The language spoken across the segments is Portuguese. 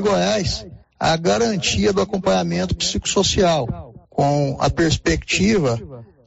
Goiás a garantia do acompanhamento psicossocial, com a perspectiva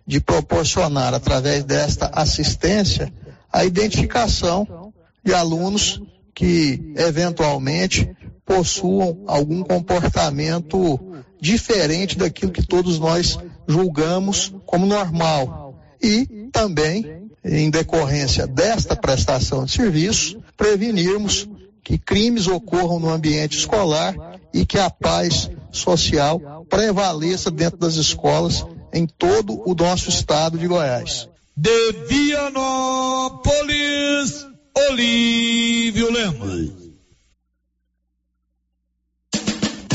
de proporcionar, através desta assistência, a identificação de alunos que, eventualmente, possuam algum comportamento diferente daquilo que todos nós julgamos como normal. E também, em decorrência desta prestação de serviço, prevenirmos que crimes ocorram no ambiente escolar e que a paz social prevaleça dentro das escolas em todo o nosso estado de Goiás. De Vianópolis, Olívio Lemos.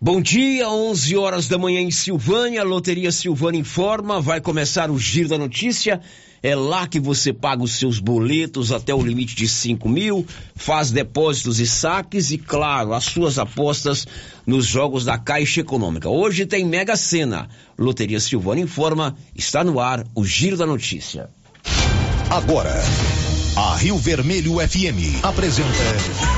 Bom dia, 11 horas da manhã em Silvânia. Loteria Silvânia informa. Vai começar o Giro da Notícia. É lá que você paga os seus boletos até o limite de 5 mil, faz depósitos e saques e, claro, as suas apostas nos jogos da Caixa Econômica. Hoje tem Mega Sena. Loteria Silvana informa, está no ar o Giro da Notícia. Agora, a Rio Vermelho FM apresenta.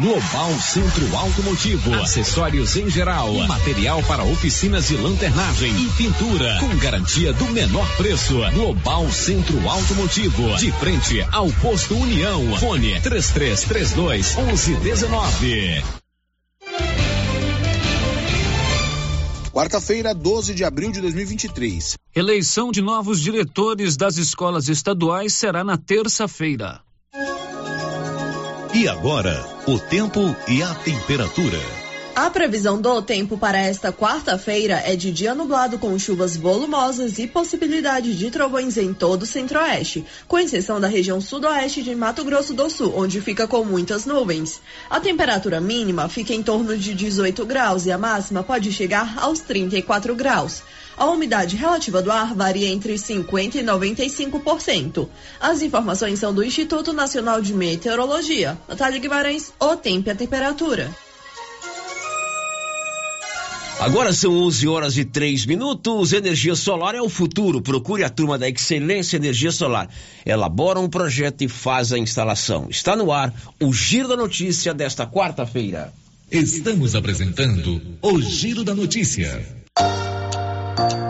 Global Centro Automotivo, acessórios em geral, material para oficinas de lanternagem e pintura, com garantia do menor preço. Global Centro Automotivo, de frente ao posto União. Fone 3332 1119. Quarta-feira, 12 de abril de 2023. Eleição de novos diretores das escolas estaduais será na terça-feira. E agora, o tempo e a temperatura. A previsão do tempo para esta quarta-feira é de dia nublado com chuvas volumosas e possibilidade de trovões em todo o centro-oeste, com exceção da região sudoeste de Mato Grosso do Sul, onde fica com muitas nuvens. A temperatura mínima fica em torno de 18 graus e a máxima pode chegar aos 34 graus. A umidade relativa do ar varia entre 50% e 95%. As informações são do Instituto Nacional de Meteorologia. Natália Guimarães, o tempo e a temperatura. Agora são 11 horas e 3 minutos. Energia solar é o futuro. Procure a turma da Excelência Energia Solar. Elabora um projeto e faz a instalação. Está no ar o Giro da Notícia desta quarta-feira. Estamos apresentando o Giro da Notícia. thank you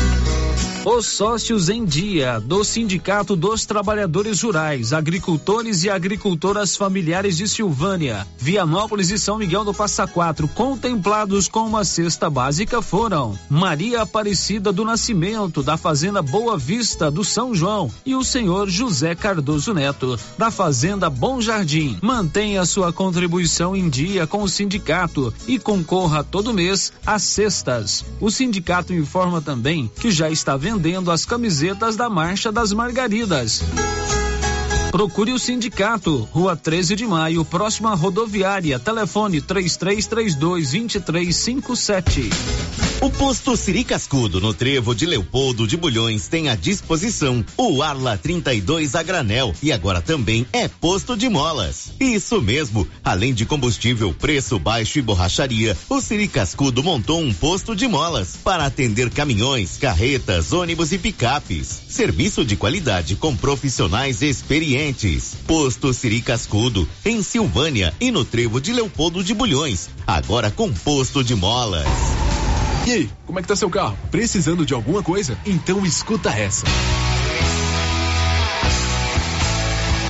Os sócios em dia do Sindicato dos Trabalhadores Rurais, Agricultores e Agricultoras Familiares de Silvânia, Vianópolis e São Miguel do Passa Quatro, contemplados com uma cesta básica foram Maria Aparecida do Nascimento, da Fazenda Boa Vista do São João, e o senhor José Cardoso Neto, da Fazenda Bom Jardim. Mantenha sua contribuição em dia com o sindicato e concorra todo mês às cestas. O sindicato informa também que já está vendo vendendo as camisetas da Marcha das Margaridas. Procure o sindicato, Rua 13 de Maio, próxima rodoviária. Telefone 3332 2357. O posto Siri Cascudo, no trevo de Leopoldo de Bulhões, tem à disposição o Arla 32 a granel e agora também é posto de molas. Isso mesmo, além de combustível, preço baixo e borracharia, o Siri Cascudo montou um posto de molas para atender caminhões, carretas, ônibus e picapes. Serviço de qualidade com profissionais experientes. Posto Siri Cascudo, em Silvânia e no trevo de Leopoldo de Bulhões, agora com posto de molas. E aí, como é que tá seu carro? Precisando de alguma coisa? Então escuta essa.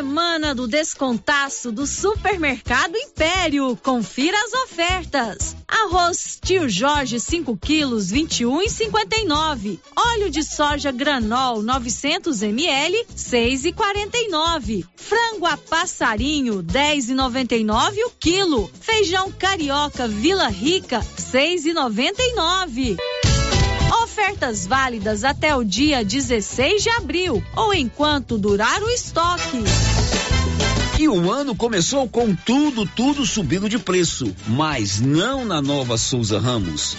Semana do descontaço do Supermercado Império. Confira as ofertas. Arroz Tio Jorge 5 quilos 21,59. Óleo de soja Granol 900 ml 6,49. Frango a passarinho 10,99 o quilo. Feijão carioca Vila Rica 6,99. Ofertas válidas até o dia 16 de abril ou enquanto durar o estoque. E o ano começou com tudo, tudo subindo de preço, mas não na nova Souza Ramos.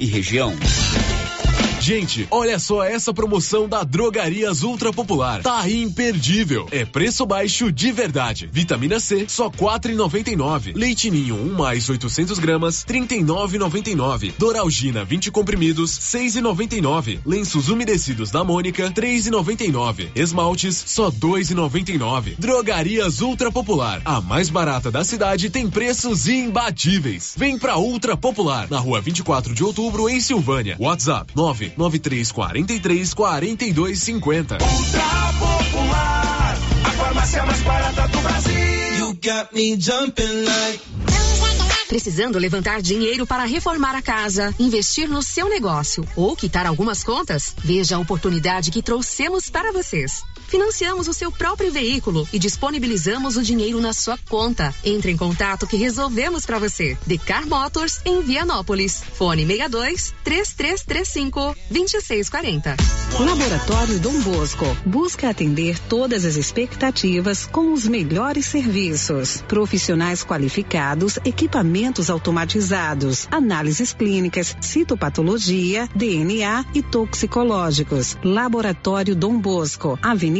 e região. Gente, olha só essa promoção da Drogarias Ultra Popular. Tá imperdível. É preço baixo de verdade. Vitamina C, só quatro e noventa e nove. Leite Ninho, um mais 800 gramas, trinta e nove noventa e nove. Doralgina, 20 comprimidos, seis e noventa e nove. Lenços umedecidos da Mônica, três e noventa e nove. Esmaltes, só dois e noventa e nove. Drogarias Ultra Popular, a mais barata da cidade, tem preços imbatíveis. Vem pra Ultra Popular, na rua 24 de outubro, em Silvânia. WhatsApp, nove 9343 4250. Ultra Popular, a farmácia mais barata do Brasil. You got me jumping like. Precisando levantar dinheiro para reformar a casa, investir no seu negócio ou quitar algumas contas? Veja a oportunidade que trouxemos para vocês. Financiamos o seu próprio veículo e disponibilizamos o dinheiro na sua conta. Entre em contato que resolvemos para você. Decar Motors em Vianópolis. Fone 62 3335 2640. Laboratório Dom Bosco busca atender todas as expectativas com os melhores serviços. Profissionais qualificados, equipamentos automatizados, análises clínicas, citopatologia, DNA e toxicológicos. Laboratório Dom Bosco, Avenida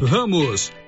Ramos,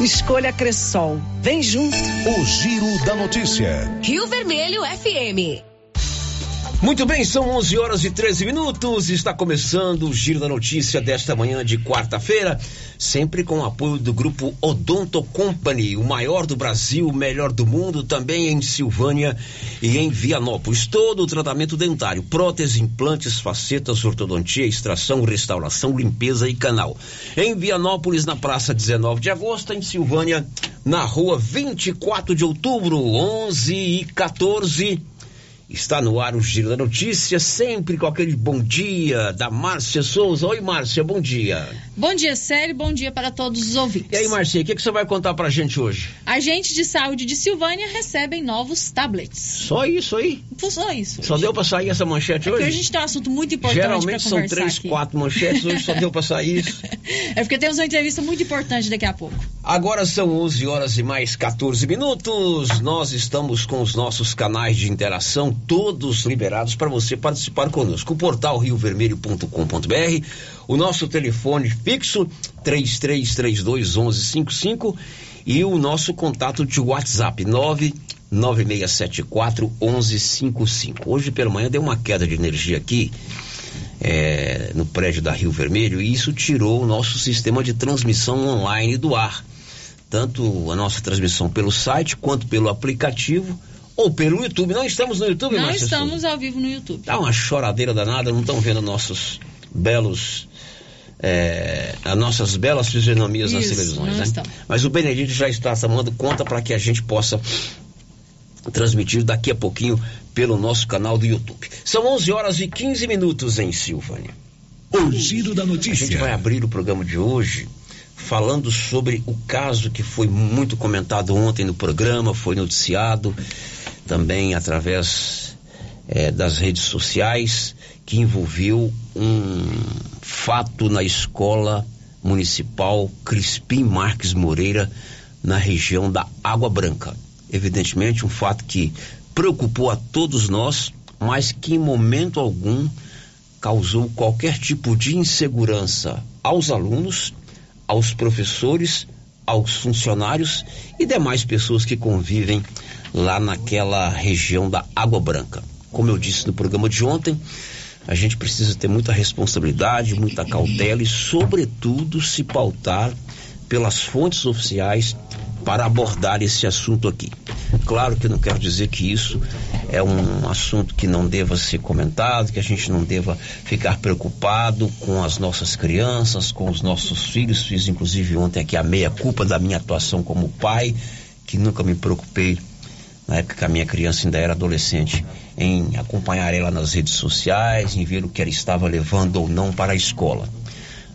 Escolha Cressol. Vem junto. O Giro da Notícia. Rio Vermelho FM. Muito bem, são 11 horas e 13 minutos. Está começando o Giro da Notícia desta manhã de quarta-feira, sempre com o apoio do grupo Odonto Company, o maior do Brasil, o melhor do mundo, também em Silvânia e em Vianópolis. Todo o tratamento dentário, prótese, implantes, facetas, ortodontia, extração, restauração, limpeza e canal. Em Vianópolis, na Praça 19 de Agosto, em Silvânia, na Rua 24 de Outubro, 11 e 14. Está no ar o Giro da Notícia, sempre com aquele bom dia da Márcia Souza. Oi, Márcia, bom dia. Bom dia, Célio, bom dia para todos os ouvintes. E aí, Márcia, o que, que você vai contar pra gente hoje? Agentes de saúde de Silvânia recebem novos tablets. Só isso aí? Só isso. Só deu pra sair essa manchete é hoje? Porque a gente tem um assunto muito importante Geralmente são três, aqui. quatro manchetes, hoje só deu pra sair isso. É porque temos uma entrevista muito importante daqui a pouco. Agora são 11 horas e mais 14 minutos. Nós estamos com os nossos canais de interação todos liberados para você participar conosco. O portal riovermelho.com.br, o nosso telefone fixo 3332 1155 e o nosso contato de WhatsApp 99674 1155. Hoje pela manhã deu uma queda de energia aqui. É, no prédio da Rio Vermelho e isso tirou o nosso sistema de transmissão online do ar. Tanto a nossa transmissão pelo site quanto pelo aplicativo ou pelo YouTube. Não estamos no YouTube, Não Márcia estamos Souza? ao vivo no YouTube. Tá uma choradeira danada, não estão vendo nossos belos. É, as nossas belas fisionomias nas Isso, televisões, não né? estão. Mas o Benedito já está tomando conta para que a gente possa transmitir daqui a pouquinho pelo nosso canal do YouTube. São 11 horas e 15 minutos em Silvânia. O Giro da A gente Notícia. vai abrir o programa de hoje falando sobre o caso que foi muito comentado ontem no programa, foi noticiado também através eh, das redes sociais, que envolveu um fato na escola municipal Crispim Marques Moreira, na região da Água Branca. evidentemente, um fato que preocupou a todos nós, mas que em momento algum causou qualquer tipo de insegurança aos alunos, aos professores, aos funcionários e demais pessoas que convivem lá naquela região da Água Branca. Como eu disse no programa de ontem, a gente precisa ter muita responsabilidade, muita cautela e, sobretudo, se pautar pelas fontes oficiais para abordar esse assunto aqui. Claro que não quero dizer que isso é um assunto que não deva ser comentado, que a gente não deva ficar preocupado com as nossas crianças, com os nossos filhos. Fiz inclusive ontem aqui a meia culpa da minha atuação como pai, que nunca me preocupei na época que a minha criança ainda era adolescente, em acompanhar ela nas redes sociais, em ver o que ela estava levando ou não para a escola.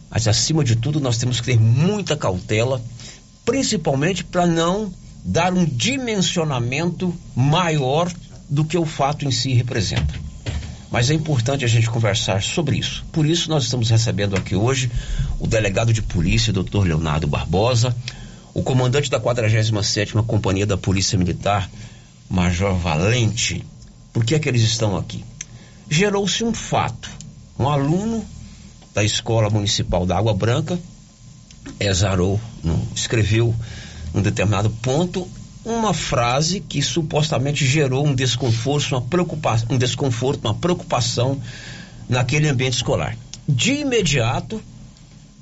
Mas acima de tudo, nós temos que ter muita cautela principalmente para não dar um dimensionamento maior do que o fato em si representa. Mas é importante a gente conversar sobre isso. Por isso, nós estamos recebendo aqui hoje o delegado de polícia, Dr. Leonardo Barbosa, o comandante da 47ª Companhia da Polícia Militar, Major Valente. Por que é que eles estão aqui? Gerou-se um fato. Um aluno da Escola Municipal da Água Branca exarou, escreveu um determinado ponto uma frase que supostamente gerou um desconforto, uma preocupação, um desconforto, uma preocupação naquele ambiente escolar. De imediato,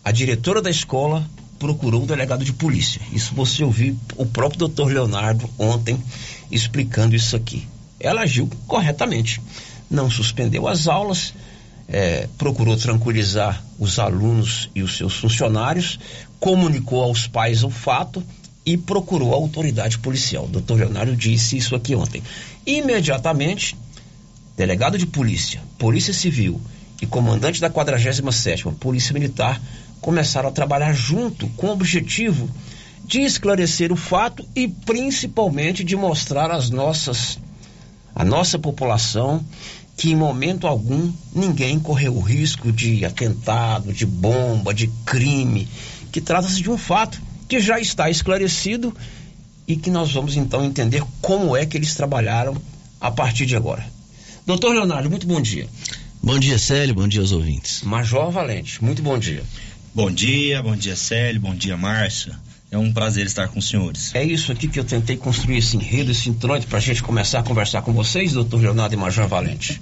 a diretora da escola procurou o delegado de polícia. Isso você ouviu o próprio doutor Leonardo ontem explicando isso aqui. Ela agiu corretamente. Não suspendeu as aulas, é, procurou tranquilizar os alunos e os seus funcionários, comunicou aos pais o fato e procurou a autoridade policial. O doutor Leonardo disse isso aqui ontem. Imediatamente, delegado de polícia, polícia civil e comandante da 47ª Polícia Militar começaram a trabalhar junto com o objetivo de esclarecer o fato e principalmente de mostrar às nossas a nossa população que em momento algum ninguém correu o risco de atentado, de bomba, de crime, que trata-se de um fato que já está esclarecido e que nós vamos então entender como é que eles trabalharam a partir de agora. Doutor Leonardo, muito bom dia. Bom dia, Célio, bom dia aos ouvintes. Major Valente, muito bom dia. Bom dia, bom dia, Célio, bom dia, Márcia. É um prazer estar com os senhores. É isso aqui que eu tentei construir esse enredo, esse introito, para a gente começar a conversar com vocês, doutor Leonardo e Major Valente.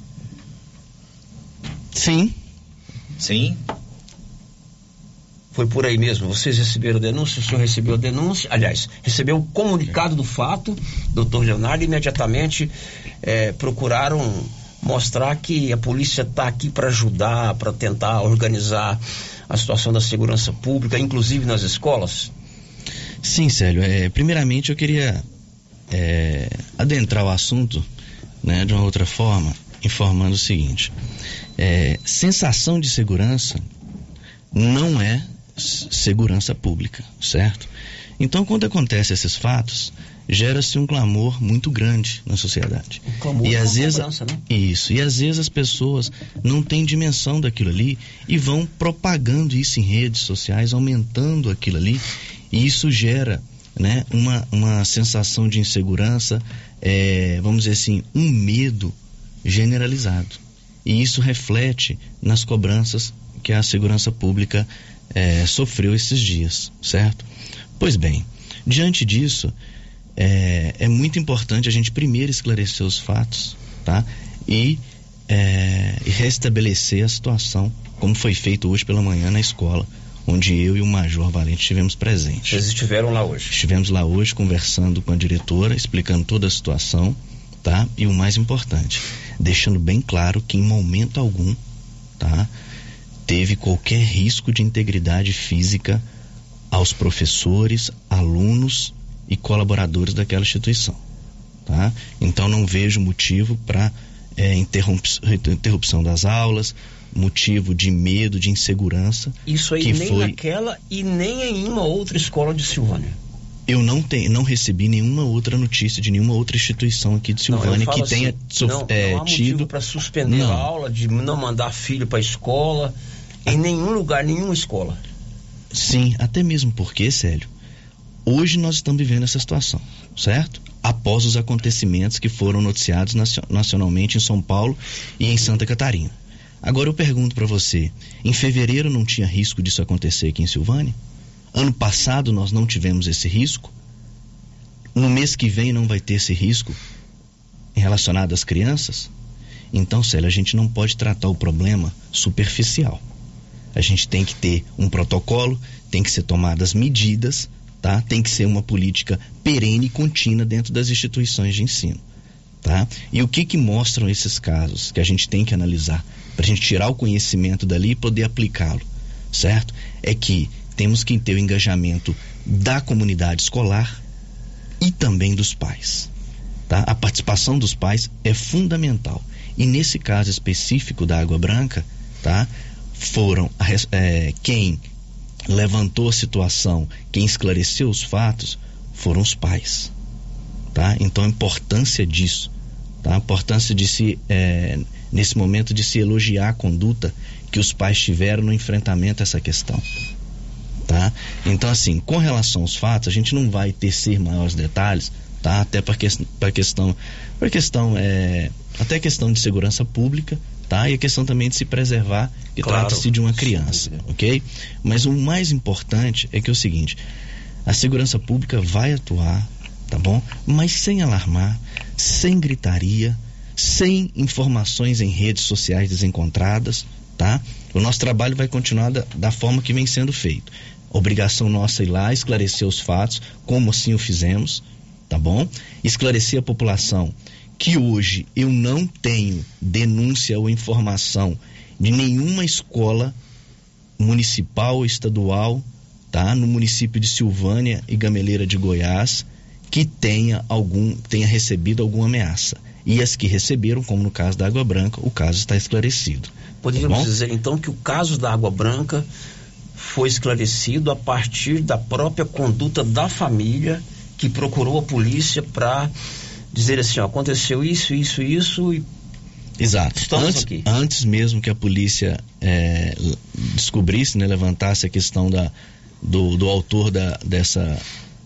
Sim. Sim. Foi por aí mesmo. Vocês receberam denúncia, o senhor recebeu a denúncia, aliás, recebeu o comunicado do fato, doutor Leonardo, imediatamente é, procuraram mostrar que a polícia está aqui para ajudar, para tentar organizar a situação da segurança pública, inclusive nas escolas? Sim, Célio. É, primeiramente, eu queria é, adentrar o assunto né, de uma outra forma, informando o seguinte: é, sensação de segurança não é segurança pública, certo? Então, quando acontecem esses fatos, gera-se um clamor muito grande na sociedade. Um clamor e às vezes né? isso, e às vezes as pessoas não têm dimensão daquilo ali e vão propagando isso em redes sociais, aumentando aquilo ali, e isso gera, né, uma, uma sensação de insegurança, é, vamos dizer assim, um medo generalizado. E isso reflete nas cobranças que a segurança pública é, sofreu esses dias, certo? Pois bem, diante disso, é, é, muito importante a gente primeiro esclarecer os fatos, tá? E, é, restabelecer a situação, como foi feito hoje pela manhã na escola, onde eu e o Major Valente estivemos presentes. Vocês estiveram lá hoje? Estivemos lá hoje conversando com a diretora, explicando toda a situação, tá? E o mais importante, deixando bem claro que em momento algum, tá? Teve qualquer risco de integridade física aos professores, alunos e colaboradores daquela instituição, tá? Então não vejo motivo para é, interrupção das aulas, motivo de medo, de insegurança. Isso aí que nem foi... naquela e nem em uma outra escola de Silvânia. Eu não, tenho, não recebi nenhuma outra notícia de nenhuma outra instituição aqui de Silvânia não, que assim, tenha não, é, não há tido. para suspender Não. a aula, de não mandar filho para a escola, em nenhum lugar, nenhuma escola. Sim, até mesmo porque, Célio, Hoje nós estamos vivendo essa situação, certo? Após os acontecimentos que foram noticiados nacionalmente em São Paulo e em Santa Catarina. Agora eu pergunto para você: em fevereiro não tinha risco disso acontecer aqui em Silvânia? Ano passado nós não tivemos esse risco? No mês que vem não vai ter esse risco relacionado às crianças? Então, Célia, a gente não pode tratar o problema superficial. A gente tem que ter um protocolo, tem que ser tomadas medidas, tá? Tem que ser uma política perene e contínua dentro das instituições de ensino, tá? E o que que mostram esses casos que a gente tem que analisar para a gente tirar o conhecimento dali e poder aplicá-lo, certo? É que temos que ter o engajamento da comunidade escolar e também dos pais. Tá? A participação dos pais é fundamental. E nesse caso específico da Água Branca, tá? foram é, quem levantou a situação, quem esclareceu os fatos, foram os pais. Tá? Então a importância disso, tá? a importância de se, é, nesse momento, de se elogiar a conduta que os pais tiveram no enfrentamento a essa questão. Tá? Então, assim, com relação aos fatos, a gente não vai tecer maiores detalhes, tá? Até para que, questão, para questão, é, até questão de segurança pública, tá? E a questão também de se preservar, que claro. trata-se de uma criança, ok? Mas o mais importante é que é o seguinte: a segurança pública vai atuar, tá bom? Mas sem alarmar, sem gritaria, sem informações em redes sociais desencontradas, tá? O nosso trabalho vai continuar da, da forma que vem sendo feito Obrigação nossa ir lá, esclarecer os fatos, como assim o fizemos, tá bom? Esclarecer a população que hoje eu não tenho denúncia ou informação de nenhuma escola municipal ou estadual, tá? No município de Silvânia e Gameleira de Goiás que tenha algum tenha recebido alguma ameaça. E as que receberam, como no caso da Água Branca, o caso está esclarecido. Poderíamos tá dizer então que o caso da Água Branca foi esclarecido a partir da própria conduta da família que procurou a polícia para dizer assim, ó, aconteceu isso, isso, isso e Exato. Estamos antes, aqui. antes mesmo que a polícia é, descobrisse, né, levantasse a questão da, do, do autor da, dessa,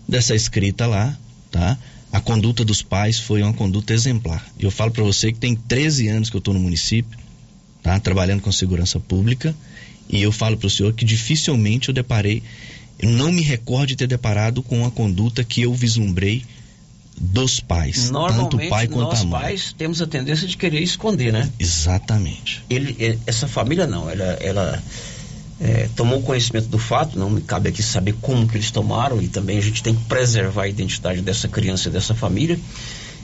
dessa escrita lá, tá? A conduta dos pais foi uma conduta exemplar. Eu falo para você que tem 13 anos que eu estou no município, tá? Trabalhando com segurança pública e eu falo para o senhor que dificilmente eu deparei, eu não me recordo de ter deparado com a conduta que eu vislumbrei dos pais, tanto o pai quanto a mãe. Nós pais temos a tendência de querer esconder, né? Exatamente. Ele, ele essa família não, ela, ela é, tomou conhecimento do fato, não me cabe aqui saber como que eles tomaram e também a gente tem que preservar a identidade dessa criança e dessa família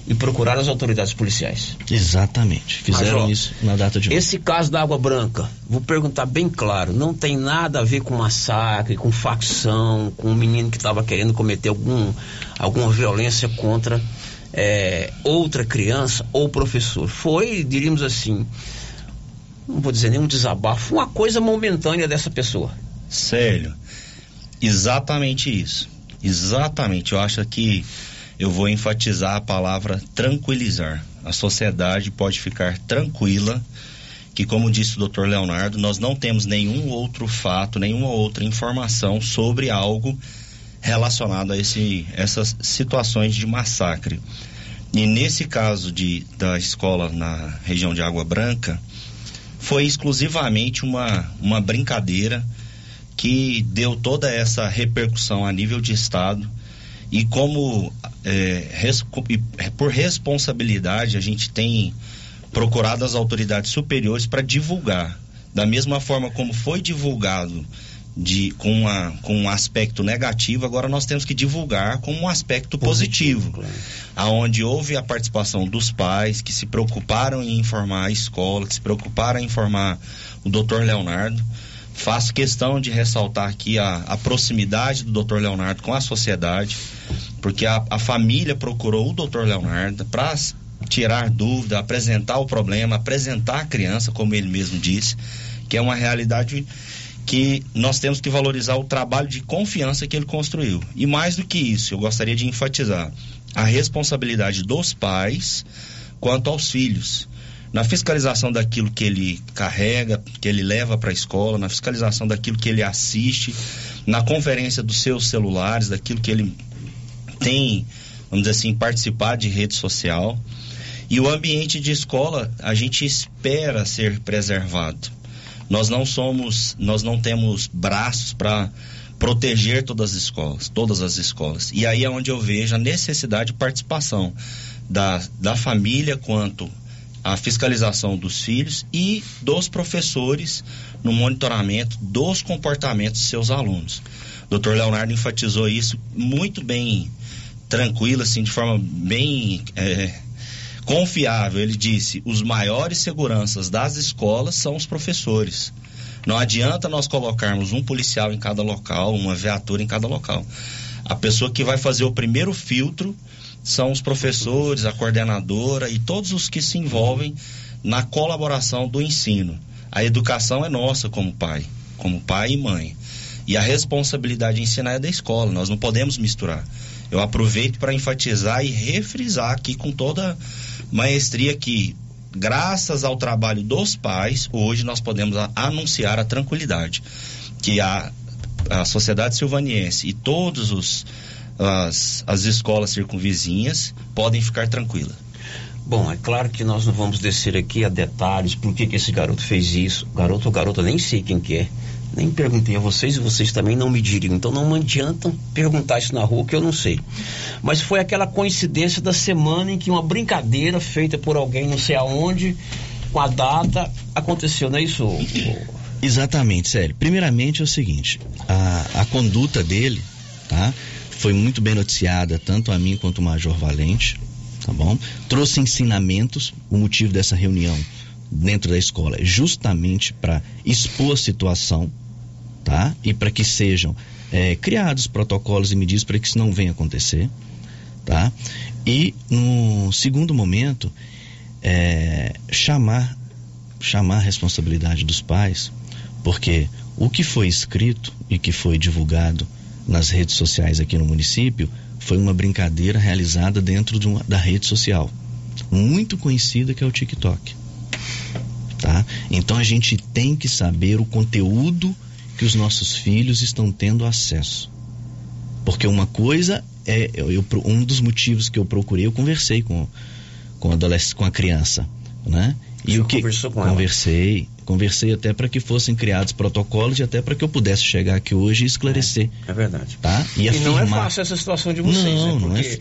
e procurar as autoridades policiais. Exatamente. Fizeram ó, isso na data de hoje. Esse caso da Água Branca, vou perguntar bem claro, não tem nada a ver com massacre, com facção, com um menino que estava querendo cometer algum, alguma violência contra é, outra criança ou professor. Foi, diríamos assim, não vou dizer nenhum desabafo, uma coisa momentânea dessa pessoa. Sério, exatamente isso. Exatamente. Eu acho que eu vou enfatizar a palavra tranquilizar. A sociedade pode ficar tranquila que, como disse o Dr. Leonardo, nós não temos nenhum outro fato, nenhuma outra informação sobre algo relacionado a esse, essas situações de massacre. E nesse caso de, da escola na região de Água Branca, foi exclusivamente uma, uma brincadeira que deu toda essa repercussão a nível de Estado e como é, res, por responsabilidade a gente tem procurado as autoridades superiores para divulgar da mesma forma como foi divulgado de, com, uma, com um aspecto negativo, agora nós temos que divulgar com um aspecto positivo, positivo claro. aonde houve a participação dos pais que se preocuparam em informar a escola, que se preocuparam em informar o doutor Leonardo. Faço questão de ressaltar aqui a, a proximidade do doutor Leonardo com a sociedade porque a, a família procurou o doutor Leonardo para tirar dúvida, apresentar o problema, apresentar a criança, como ele mesmo disse, que é uma realidade que nós temos que valorizar o trabalho de confiança que ele construiu. E mais do que isso, eu gostaria de enfatizar a responsabilidade dos pais quanto aos filhos. Na fiscalização daquilo que ele carrega, que ele leva para a escola, na fiscalização daquilo que ele assiste, na conferência dos seus celulares, daquilo que ele tem, vamos dizer assim, participado de rede social. E o ambiente de escola, a gente espera ser preservado. Nós não somos, nós não temos braços para proteger todas as escolas, todas as escolas. E aí é onde eu vejo a necessidade de participação da, da família quanto a fiscalização dos filhos e dos professores no monitoramento dos comportamentos de seus alunos. O Dr. Leonardo enfatizou isso muito bem tranquilo, assim, de forma bem é, confiável. Ele disse: os maiores seguranças das escolas são os professores. Não adianta nós colocarmos um policial em cada local, uma viatura em cada local. A pessoa que vai fazer o primeiro filtro são os professores, a coordenadora e todos os que se envolvem na colaboração do ensino. A educação é nossa como pai, como pai e mãe. E a responsabilidade de ensinar é da escola, nós não podemos misturar. Eu aproveito para enfatizar e refrisar aqui com toda maestria que, graças ao trabalho dos pais, hoje nós podemos anunciar a tranquilidade. Que a, a sociedade silvaniense e todos os as, as escolas circunvizinhas podem ficar tranquilas. Bom, é claro que nós não vamos descer aqui a detalhes por que, que esse garoto fez isso. Garoto ou garota, nem sei quem que é. Nem perguntei a vocês e vocês também não me diriam. Então não adiantam perguntar isso na rua que eu não sei. Mas foi aquela coincidência da semana em que uma brincadeira feita por alguém não sei aonde, com a data, aconteceu, não é isso? Exatamente, sério. Primeiramente é o seguinte, a, a conduta dele, tá? Foi muito bem noticiada, tanto a mim quanto o Major Valente, tá bom? Trouxe ensinamentos, o motivo dessa reunião dentro da escola é justamente para expor a situação, tá? E para que sejam é, criados protocolos e medidas para que isso não venha acontecer, tá? E no segundo momento, é, chamar chamar a responsabilidade dos pais, porque o que foi escrito e que foi divulgado nas redes sociais aqui no município foi uma brincadeira realizada dentro de uma, da rede social, muito conhecida que é o TikTok. Tá? Então a gente tem que saber o conteúdo que os nossos filhos estão tendo acesso. Porque uma coisa é eu, um dos motivos que eu procurei, eu conversei com com, com a criança, né? E o que conversou com conversei, ela? conversei até para que fossem criados protocolos e até para que eu pudesse chegar aqui hoje e esclarecer. É, é verdade. Tá? E, e afirmar... não é fácil essa situação de vocês, não, né? Não é...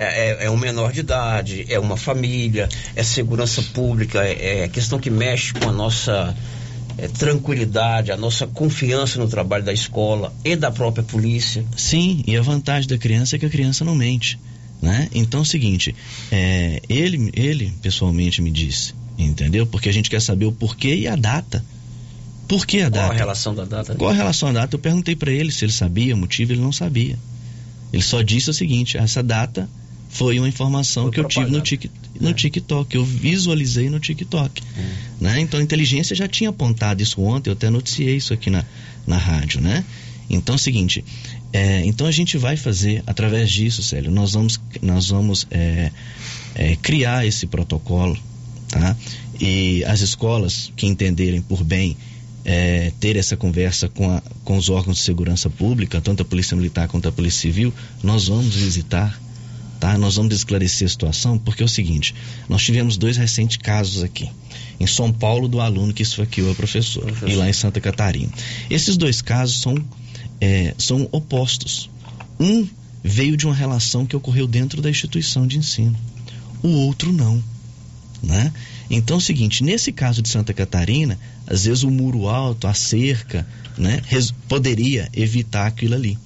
É, é, um menor de idade, é uma família, é segurança pública, é, é questão que mexe com a nossa é, tranquilidade, a nossa confiança no trabalho da escola e da própria polícia. Sim, e a vantagem da criança é que a criança não mente. Né? Então é o seguinte, é, ele, ele pessoalmente me disse, entendeu? Porque a gente quer saber o porquê e a data. Por que a data? Qual a relação da data? Qual a relação da data? Eu perguntei para ele se ele sabia o motivo, ele não sabia. Ele só disse o seguinte: essa data foi uma informação foi que eu tive no, é. TikTok, eu visualizei no TikTok. É. Né? Então a inteligência já tinha apontado isso ontem, eu até noticiei isso aqui na, na rádio, né? Então é o seguinte, é, então a gente vai fazer, através disso, Célio, nós vamos, nós vamos é, é, criar esse protocolo, tá? E as escolas que entenderem por bem é, ter essa conversa com, a, com os órgãos de segurança pública, tanto a Polícia Militar quanto a Polícia Civil, nós vamos visitar, tá? Nós vamos esclarecer a situação, porque é o seguinte, nós tivemos dois recentes casos aqui. Em São Paulo, do aluno que esfaqueou a professora, professor. e lá em Santa Catarina. Esses dois casos são é, são opostos. Um veio de uma relação que ocorreu dentro da instituição de ensino, o outro não. Né? Então é o seguinte, nesse caso de Santa Catarina, às vezes o muro alto, a cerca, né, poderia evitar aquilo ali.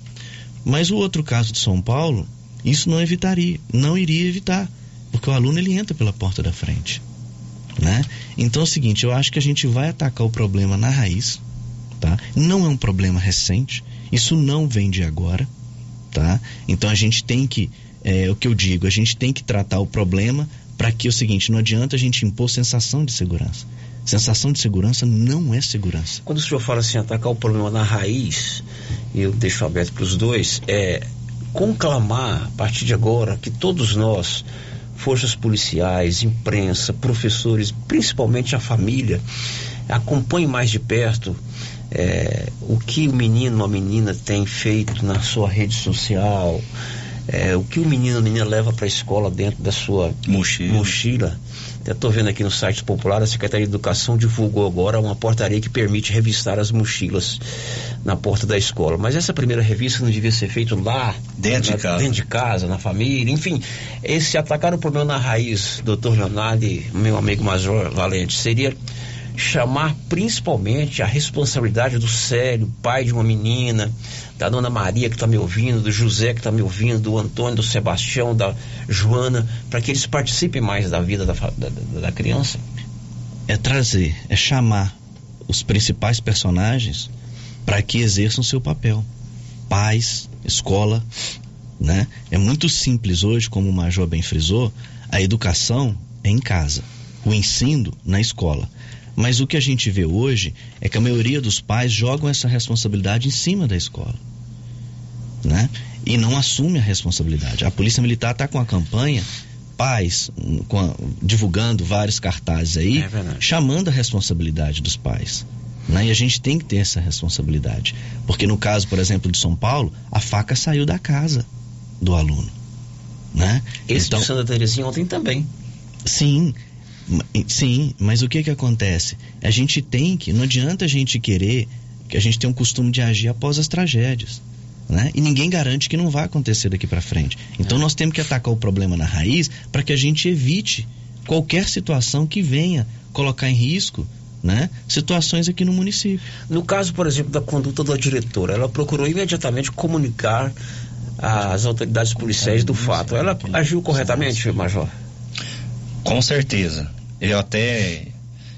Mas o outro caso de São Paulo, isso não evitaria, não iria evitar, porque o aluno ele entra pela porta da frente. Né? Então é o seguinte, eu acho que a gente vai atacar o problema na raiz, tá? Não é um problema recente, isso não vem de agora, tá? Então a gente tem que, é o que eu digo, a gente tem que tratar o problema para que é o seguinte, não adianta a gente impor sensação de segurança. Sensação de segurança não é segurança. Quando o senhor fala assim, atacar o problema na raiz, eu deixo aberto para os dois, é conclamar a partir de agora que todos nós, forças policiais, imprensa, professores, principalmente a família, acompanhem mais de perto é, o que o menino ou a menina tem feito na sua rede social, é, o que o menino ou menina leva para a escola dentro da sua mochila. mochila. Até estou vendo aqui no site popular, a Secretaria de Educação divulgou agora uma portaria que permite revistar as mochilas na porta da escola. Mas essa primeira revista não devia ser feita lá, Dentro na, de casa. dentro de casa, na família, enfim. Esse atacar o problema na raiz, doutor Leonardo e meu amigo Major Valente, seria chamar principalmente a responsabilidade do Célio, pai de uma menina, da dona Maria que está me ouvindo, do José que está me ouvindo, do Antônio, do Sebastião, da Joana, para que eles participem mais da vida da, da- da criança. É trazer, é chamar os principais personagens para que exerçam seu papel. Pais, escola, né? É muito simples hoje, como o Major bem frisou, a educação é em casa, o ensino na escola. Mas o que a gente vê hoje é que a maioria dos pais jogam essa responsabilidade em cima da escola, né? E não assume a responsabilidade. A Polícia Militar está com a campanha pais hum, a- divulgando vários cartazes aí, É chamando a responsabilidade dos pais. Né? E a gente tem que ter essa responsabilidade. Porque no caso, por exemplo, de São Paulo, a faca saiu da casa do aluno. Né? Esse de Santa Terezinha ontem também. Sim, sim, mas o que que acontece? A gente tem que, não adianta a gente querer que a gente tem um costume de agir após as tragédias, né? E ninguém garante que não vai acontecer daqui para frente. Então nós temos que atacar o problema na raiz para que a gente evite qualquer situação que venha colocar em risco, né? Situações aqui no município. No caso, por exemplo, da conduta da diretora, ela procurou imediatamente comunicar às autoridades policiais do fato. Ela agiu corretamente, Major? Com certeza. Eu até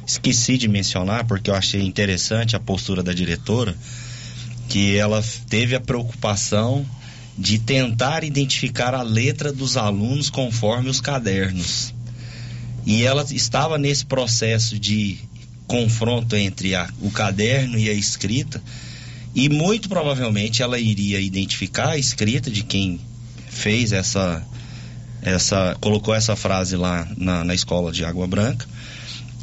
esqueci de mencionar, porque eu achei interessante a postura da diretora, que ela teve a preocupação de tentar identificar a letra dos alunos conforme os cadernos. E ela estava nesse processo de confronto entre a- o caderno e a escrita, e muito provavelmente ela iria identificar a escrita de quem fez essa essa colocou essa frase lá na, na escola de Água Branca.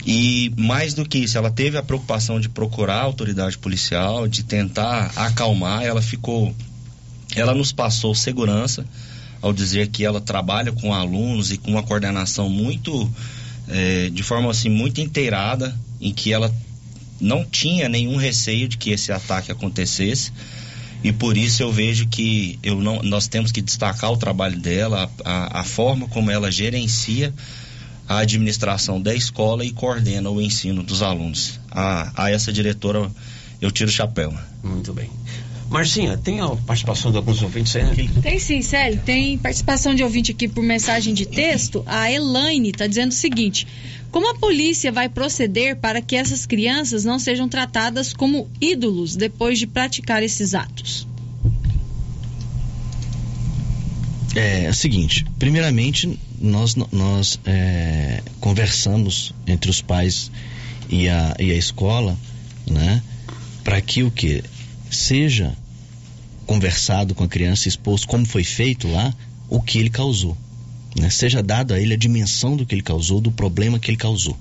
E mais do que isso ela teve a preocupação de procurar a autoridade policial de tentar acalmar. Ela ficou ela nos passou segurança ao dizer que ela trabalha com alunos e com uma coordenação muito eh, de forma assim muito inteirada em que ela não tinha nenhum receio de que esse ataque acontecesse e por isso eu vejo que eu não, nós temos que destacar o trabalho dela, a, a- a forma como ela gerencia a administração da escola e coordena o ensino dos alunos. A, a essa diretora eu tiro o chapéu. Muito bem. Marcinha, tem a participação de alguns ouvintes aí, né? Tem sim, Célio. Tem participação de ouvinte aqui por mensagem de texto. A Elaine está dizendo o seguinte: Como a polícia vai proceder para que essas crianças não sejam tratadas como ídolos depois de praticar esses atos? É, é o seguinte, primeiramente nós, nós é, conversamos entre os pais e a, e a escola, né, para que o que seja conversado com a criança, exposto como foi feito lá, o que ele causou, né, seja dado a ele a dimensão do que ele causou, do problema que ele causou,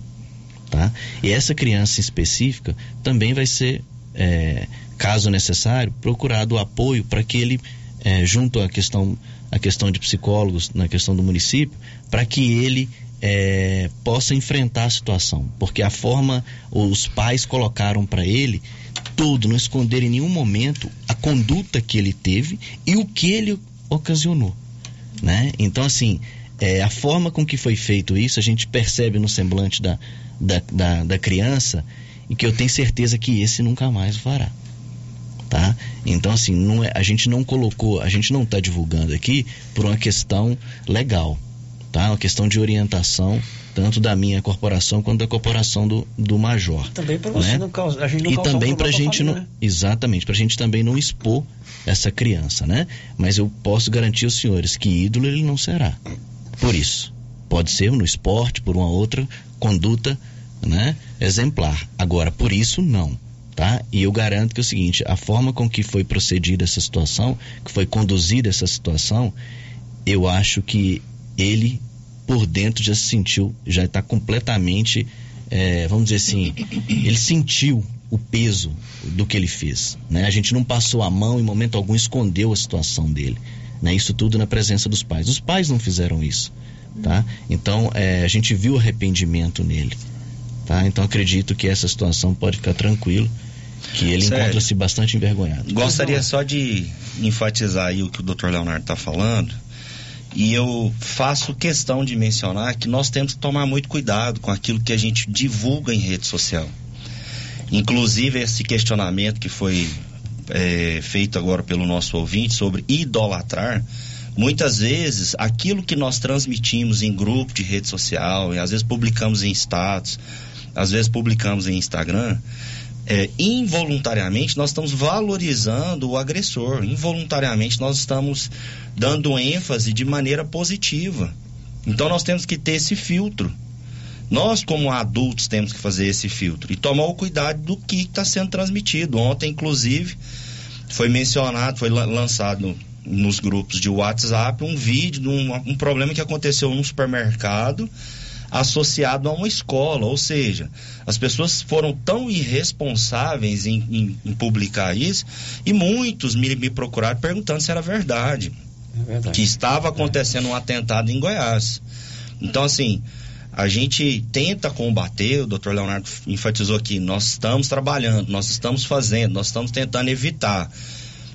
tá? E essa criança específica também vai ser, é, caso necessário, procurado o apoio para que ele, é, junto à questão a questão de psicólogos na questão do município, para que ele é, possa enfrentar a situação, porque a forma os pais colocaram para ele tudo, não esconder em nenhum momento a conduta que ele teve e o que ele ocasionou, né? Então assim, é, a forma com que foi feito isso, a gente percebe no semblante da, da, da, da criança e que eu tenho certeza que esse nunca mais fará tá? Então assim, não é, a gente não colocou, a gente não está divulgando aqui por uma questão legal, tá? Uma questão de orientação tanto da minha corporação quanto da corporação do, do major. Também para você né? não causar, a gente não E também um para a gente não, né? exatamente, para a gente também não expor essa criança, né? Mas eu posso garantir aos senhores que ídolo ele não será. Por isso, pode ser no esporte, por uma outra conduta, né? Exemplar. Agora, por isso não tá? E eu garanto que é o seguinte, a forma com que foi procedida essa situação, que foi conduzida essa situação, eu acho que ele por dentro já se sentiu, já está completamente, é, vamos dizer assim, ele sentiu o peso do que ele fez, né? A gente não passou a mão em momento algum escondeu a situação dele, Né? Isso tudo na presença dos pais. Os pais não fizeram isso. Tá? Então, é, a gente viu arrependimento nele. Tá? Então, acredito que essa situação pode ficar tranquilo, que ele encontra-se bastante envergonhado. Gostaria só de enfatizar aí o que o Dr. Leonardo está falando. E eu faço questão de mencionar que nós temos que tomar muito cuidado com aquilo que a gente divulga em rede social. Inclusive, esse questionamento que foi é, feito agora pelo nosso ouvinte sobre idolatrar, muitas vezes aquilo que nós transmitimos em grupo de rede social, e às vezes publicamos em status, às vezes publicamos em Instagram, é, involuntariamente nós estamos valorizando o agressor, involuntariamente nós estamos dando ênfase de maneira positiva. Então nós temos que ter esse filtro. Nós, como adultos, temos que fazer esse filtro e tomar o cuidado do que está sendo transmitido. Ontem, inclusive, foi mencionado, foi lançado nos grupos de WhatsApp um vídeo de um, um problema que aconteceu num supermercado associado a uma escola, ou seja, as pessoas foram tão irresponsáveis em, em, em publicar isso e muitos me, me, procuraram perguntando se era verdade, é verdade. que estava acontecendo um atentado em Goiás. Então, assim, a gente tenta combater, o doutor Leonardo enfatizou aqui, nós estamos trabalhando, nós estamos fazendo, nós estamos tentando evitar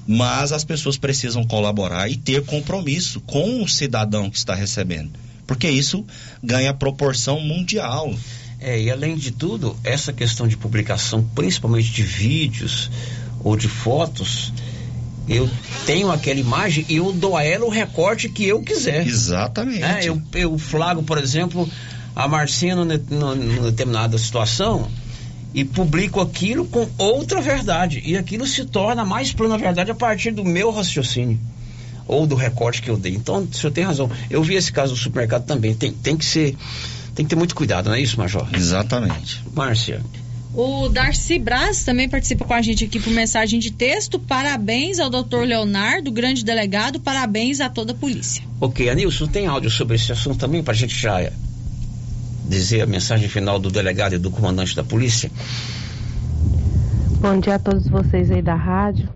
mas as pessoas precisam colaborar e ter compromisso com o cidadão que está recebendo porque isso ganha proporção mundial. É, e além de tudo, essa questão de publicação, principalmente de vídeos ou de fotos, eu tenho aquela imagem e eu dou a ela o recorte que eu quiser. Exatamente. É, eu, eu flago, por exemplo, a Marcinha numa determinada situação e publico aquilo com outra verdade. E aquilo se torna mais plena verdade a partir do meu raciocínio ou do recorte que eu dei. Então, o senhor tem razão. Eu vi esse caso do supermercado também. Tem, tem que ser. Tem que ter muito cuidado, não é isso, Major? Exatamente. Márcia. O Darcy Braz também participa com a gente aqui por mensagem de texto. Parabéns ao doutor Leonardo, grande delegado. Parabéns a toda a polícia. Ok, Anilson, tem áudio sobre esse assunto também para a gente já dizer a mensagem final do delegado e do comandante da polícia? Bom dia a todos vocês aí da rádio.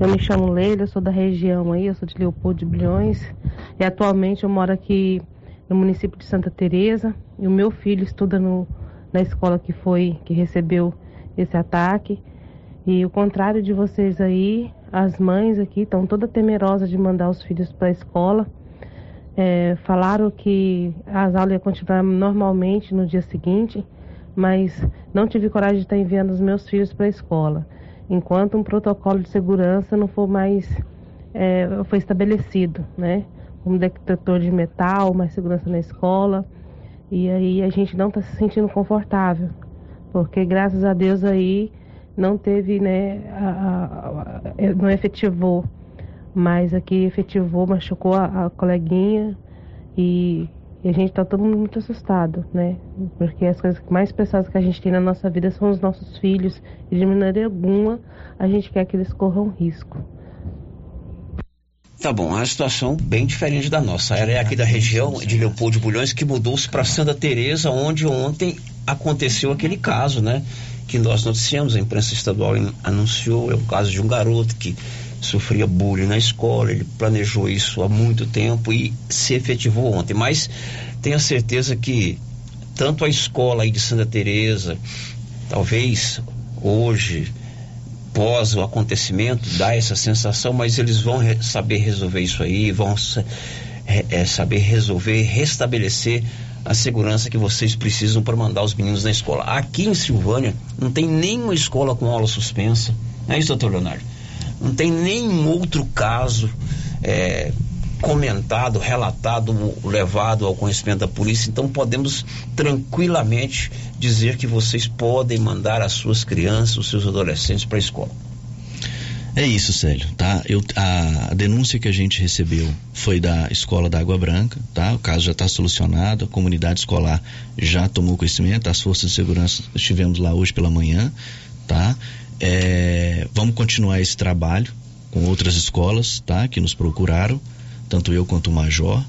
Eu me chamo Leila, sou da região aí, eu sou de Leopoldo de Bilhões e atualmente eu moro aqui no município de Santa Teresa e o meu filho estuda no, na escola que foi que recebeu esse ataque. E o contrário de vocês aí, as mães aqui estão toda temerosas de mandar os filhos para a escola. É, falaram que as aulas iam continuar normalmente no dia seguinte, mas não tive coragem de estar enviando os meus filhos para a escola enquanto um protocolo de segurança não for mais é, foi estabelecido, né? Um detector de metal, mais segurança na escola. E aí a gente não está se sentindo confortável, porque graças a Deus aí não teve, né, a, a, a, não efetivou, mas aqui efetivou, machucou a, a coleguinha e e a gente está todo mundo muito assustado, né? Porque as coisas mais preciosas que a gente tem na nossa vida são os nossos filhos. E de maneira alguma a gente quer que eles corram risco. Tá bom, é uma situação bem diferente da nossa. Ela é aqui da região de Leopoldo Bulhões que mudou-se para Santa Teresa, onde ontem aconteceu aquele caso, né? Que nós noticiamos, a imprensa estadual anunciou, é o caso de um garoto que sofria bullying na escola, ele planejou isso há muito tempo e se efetivou ontem. Mas tenha certeza que tanto a escola aí de Santa Teresa, talvez hoje, pós o acontecimento, dá essa sensação, mas eles vão re saber resolver isso aí, vão é, saber resolver, restabelecer a segurança que vocês precisam para mandar os meninos na escola. Aqui em Silvânia não tem nenhuma escola com aula suspensa. Não é isso, doutor Leonardo? Não tem nenhum outro caso é, comentado, relatado, levado ao conhecimento da polícia. Então podemos tranquilamente dizer que vocês podem mandar as suas crianças, os seus adolescentes para a escola. É isso, Célio, tá? Eu, a, a, denúncia que a gente recebeu foi da escola da Água Branca, tá? O caso já está solucionado, a comunidade escolar já tomou conhecimento, as forças de segurança estivemos lá hoje pela manhã, tá? É, vamos continuar esse trabalho com outras escolas, tá? Que nos procuraram, tanto eu quanto o Major,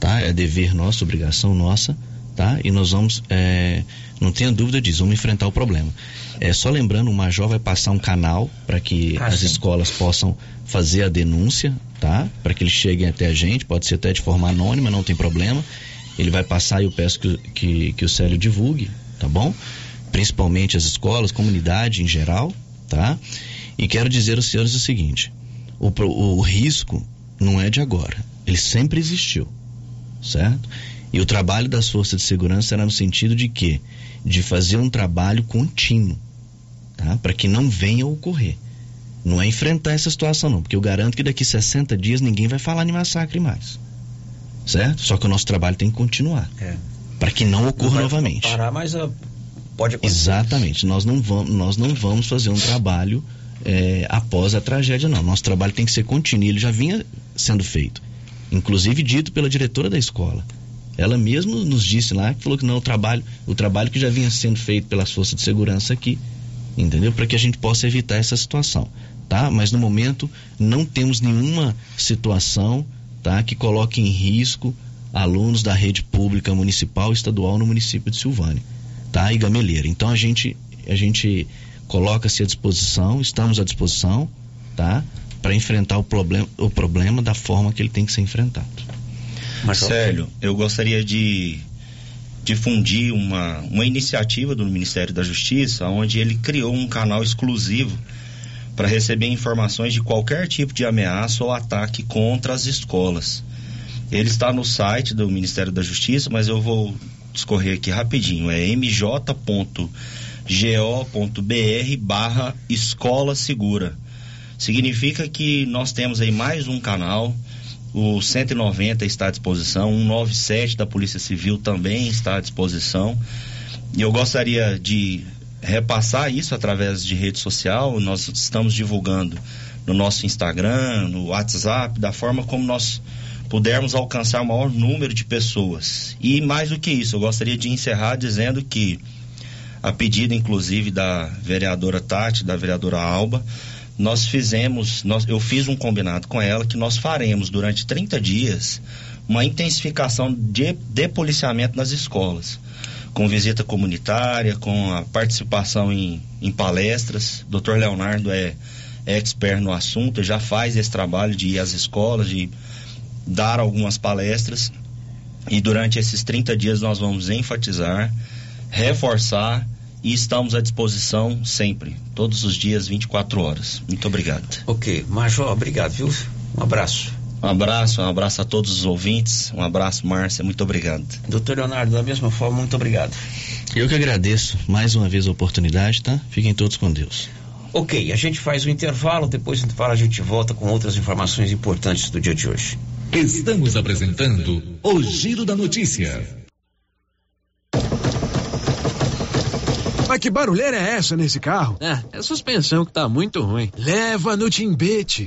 tá? É dever nosso, obrigação nossa, tá? E nós vamos, é, não tenha dúvida disso, vamos enfrentar o problema. É só lembrando, o Major vai passar um canal para que Ah, as sim. escolas possam fazer a denúncia, tá? Para que eles cheguem até a gente, pode ser até de forma anônima, não tem problema. Ele vai passar e eu peço que, que, que o Célio divulgue, tá bom? Principalmente as escolas, comunidade em geral, tá? E quero dizer aos senhores o seguinte: o, pro- o risco não é de agora, ele sempre existiu, certo? E o trabalho das forças de segurança era no sentido de quê? De fazer um trabalho contínuo, tá? Para que não venha a ocorrer. Não é enfrentar essa situação não, porque eu garanto que daqui 60 dias ninguém vai falar em massacre mais. Certo? Só que o nosso trabalho tem que continuar. É. Para que não ocorra vai novamente. Parar, mas ah, pode acontecer. Exatamente. Nós não vamos, nós não vamos fazer um trabalho é, após a tragédia, não. Nosso trabalho tem que ser contínuo. Ele já vinha sendo feito. Inclusive dito pela diretora da escola. Ela mesma nos disse lá que falou que não, o trabalho, o trabalho que já vinha sendo feito pelas forças de segurança aqui, entendeu? Para que a gente possa evitar essa situação, tá? Mas no momento não temos nenhuma situação, tá, que coloque em risco alunos da rede pública municipal e estadual no município de Silvânia, tá? E Gameleira. Então a gente a gente coloca-se à disposição, estamos à disposição, tá? Para enfrentar o problema, o problema da forma que ele tem que ser enfrentado. Célio, eu gostaria de difundir uma, uma iniciativa do Ministério da Justiça, onde ele criou um canal exclusivo para receber informações de qualquer tipo de ameaça ou ataque contra as escolas. Ele está no site do Ministério da Justiça, mas eu vou discorrer aqui rapidinho. É mj.go.br barra escola segura. Significa que nós temos aí mais um canal o 190 está à disposição, o 197 da Polícia Civil também está à disposição. E eu gostaria de repassar isso através de rede social. Nós estamos divulgando no nosso Instagram, no WhatsApp, da forma como nós pudermos alcançar o maior número de pessoas. E mais do que isso, eu gostaria de encerrar dizendo que, a pedido inclusive da vereadora Tati, da vereadora Alba, nós fizemos, nós, eu fiz um combinado com ela que nós faremos durante 30 dias uma intensificação de, de policiamento nas escolas, com visita comunitária, com a participação em, em palestras. Dr. Leonardo é, é expert no assunto, já faz esse trabalho de ir às escolas, de dar algumas palestras. E durante esses 30 dias nós vamos enfatizar, reforçar e estamos à disposição sempre, todos os dias, 24 horas. Muito obrigado. Ok, Major, obrigado, viu? Um abraço. Um abraço, um abraço a todos os ouvintes. Um abraço, Márcia. Muito obrigado. Doutor Leonardo, da mesma forma, muito obrigado. Eu que agradeço mais uma vez a oportunidade, tá? Fiquem todos com Deus. Ok, a gente faz o intervalo, depois do intervalo a gente volta com outras informações importantes do dia de hoje. Estamos apresentando o Giro da Notícia. Mas que barulheira é essa nesse carro? Ah, é a suspensão que tá muito ruim. Leva no Timbete.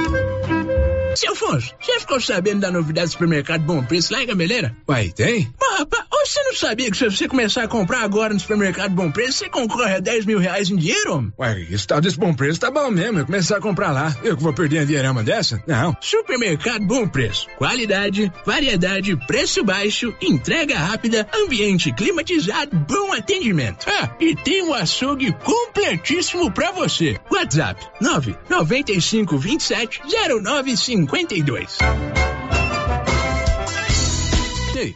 Seu Afonso, você ficou sabendo da novidade do supermercado Bom Preço lá em Gameleira? Uai, tem? Mas, rapaz, você não sabia que se você começar a comprar agora no supermercado Bom Preço, você concorre a 10 mil reais em dinheiro? homem? Uai, esse tal desse bom preço tá bom mesmo. Eu começar a comprar lá. Eu que vou perder a dinheirama dessa? Não. Supermercado Bom Preço. Qualidade, variedade, preço baixo, entrega rápida, ambiente climatizado, bom atendimento. Ah, e tem um açougue completíssimo pra você. WhatsApp 995 27 0952. Ei,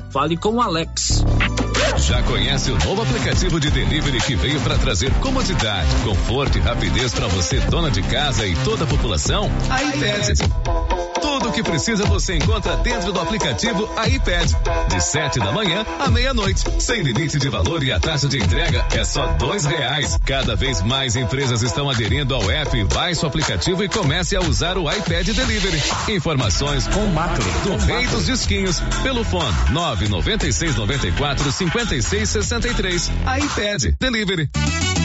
Fale com o Alex. Já conhece o novo aplicativo de delivery que veio para trazer comodidade, conforto e rapidez para você, dona de casa e toda a população? A iPad. O que precisa você encontra dentro do aplicativo iPad. De 7 da manhã à meia-noite. Sem limite de valor e a taxa de entrega é só dois reais. Cada vez mais empresas estão aderindo ao app. Baixe o aplicativo e comece a usar o iPad Delivery. Informações com macro do Rei dos Disquinhos pelo fone 996 94 56 63. iPad Delivery.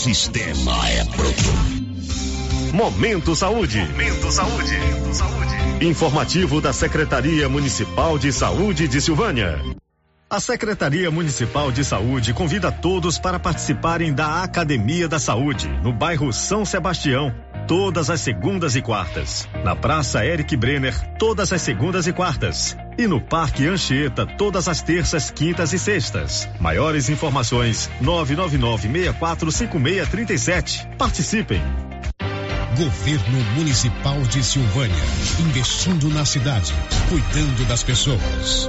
Sistema é pronto. Momento Saúde. Momento Saúde. Informativo da Secretaria Municipal de Saúde de Silvânia. A Secretaria Municipal de Saúde convida todos para participarem da Academia da Saúde, no bairro São Sebastião, todas as segundas e quartas. Na Praça Eric Brenner, todas as segundas e quartas. E no Parque Anchieta, todas as terças, quintas e sextas. Maiores informações: 999-645637. Participem! Governo Municipal de Silvânia. Investindo na cidade, cuidando das pessoas.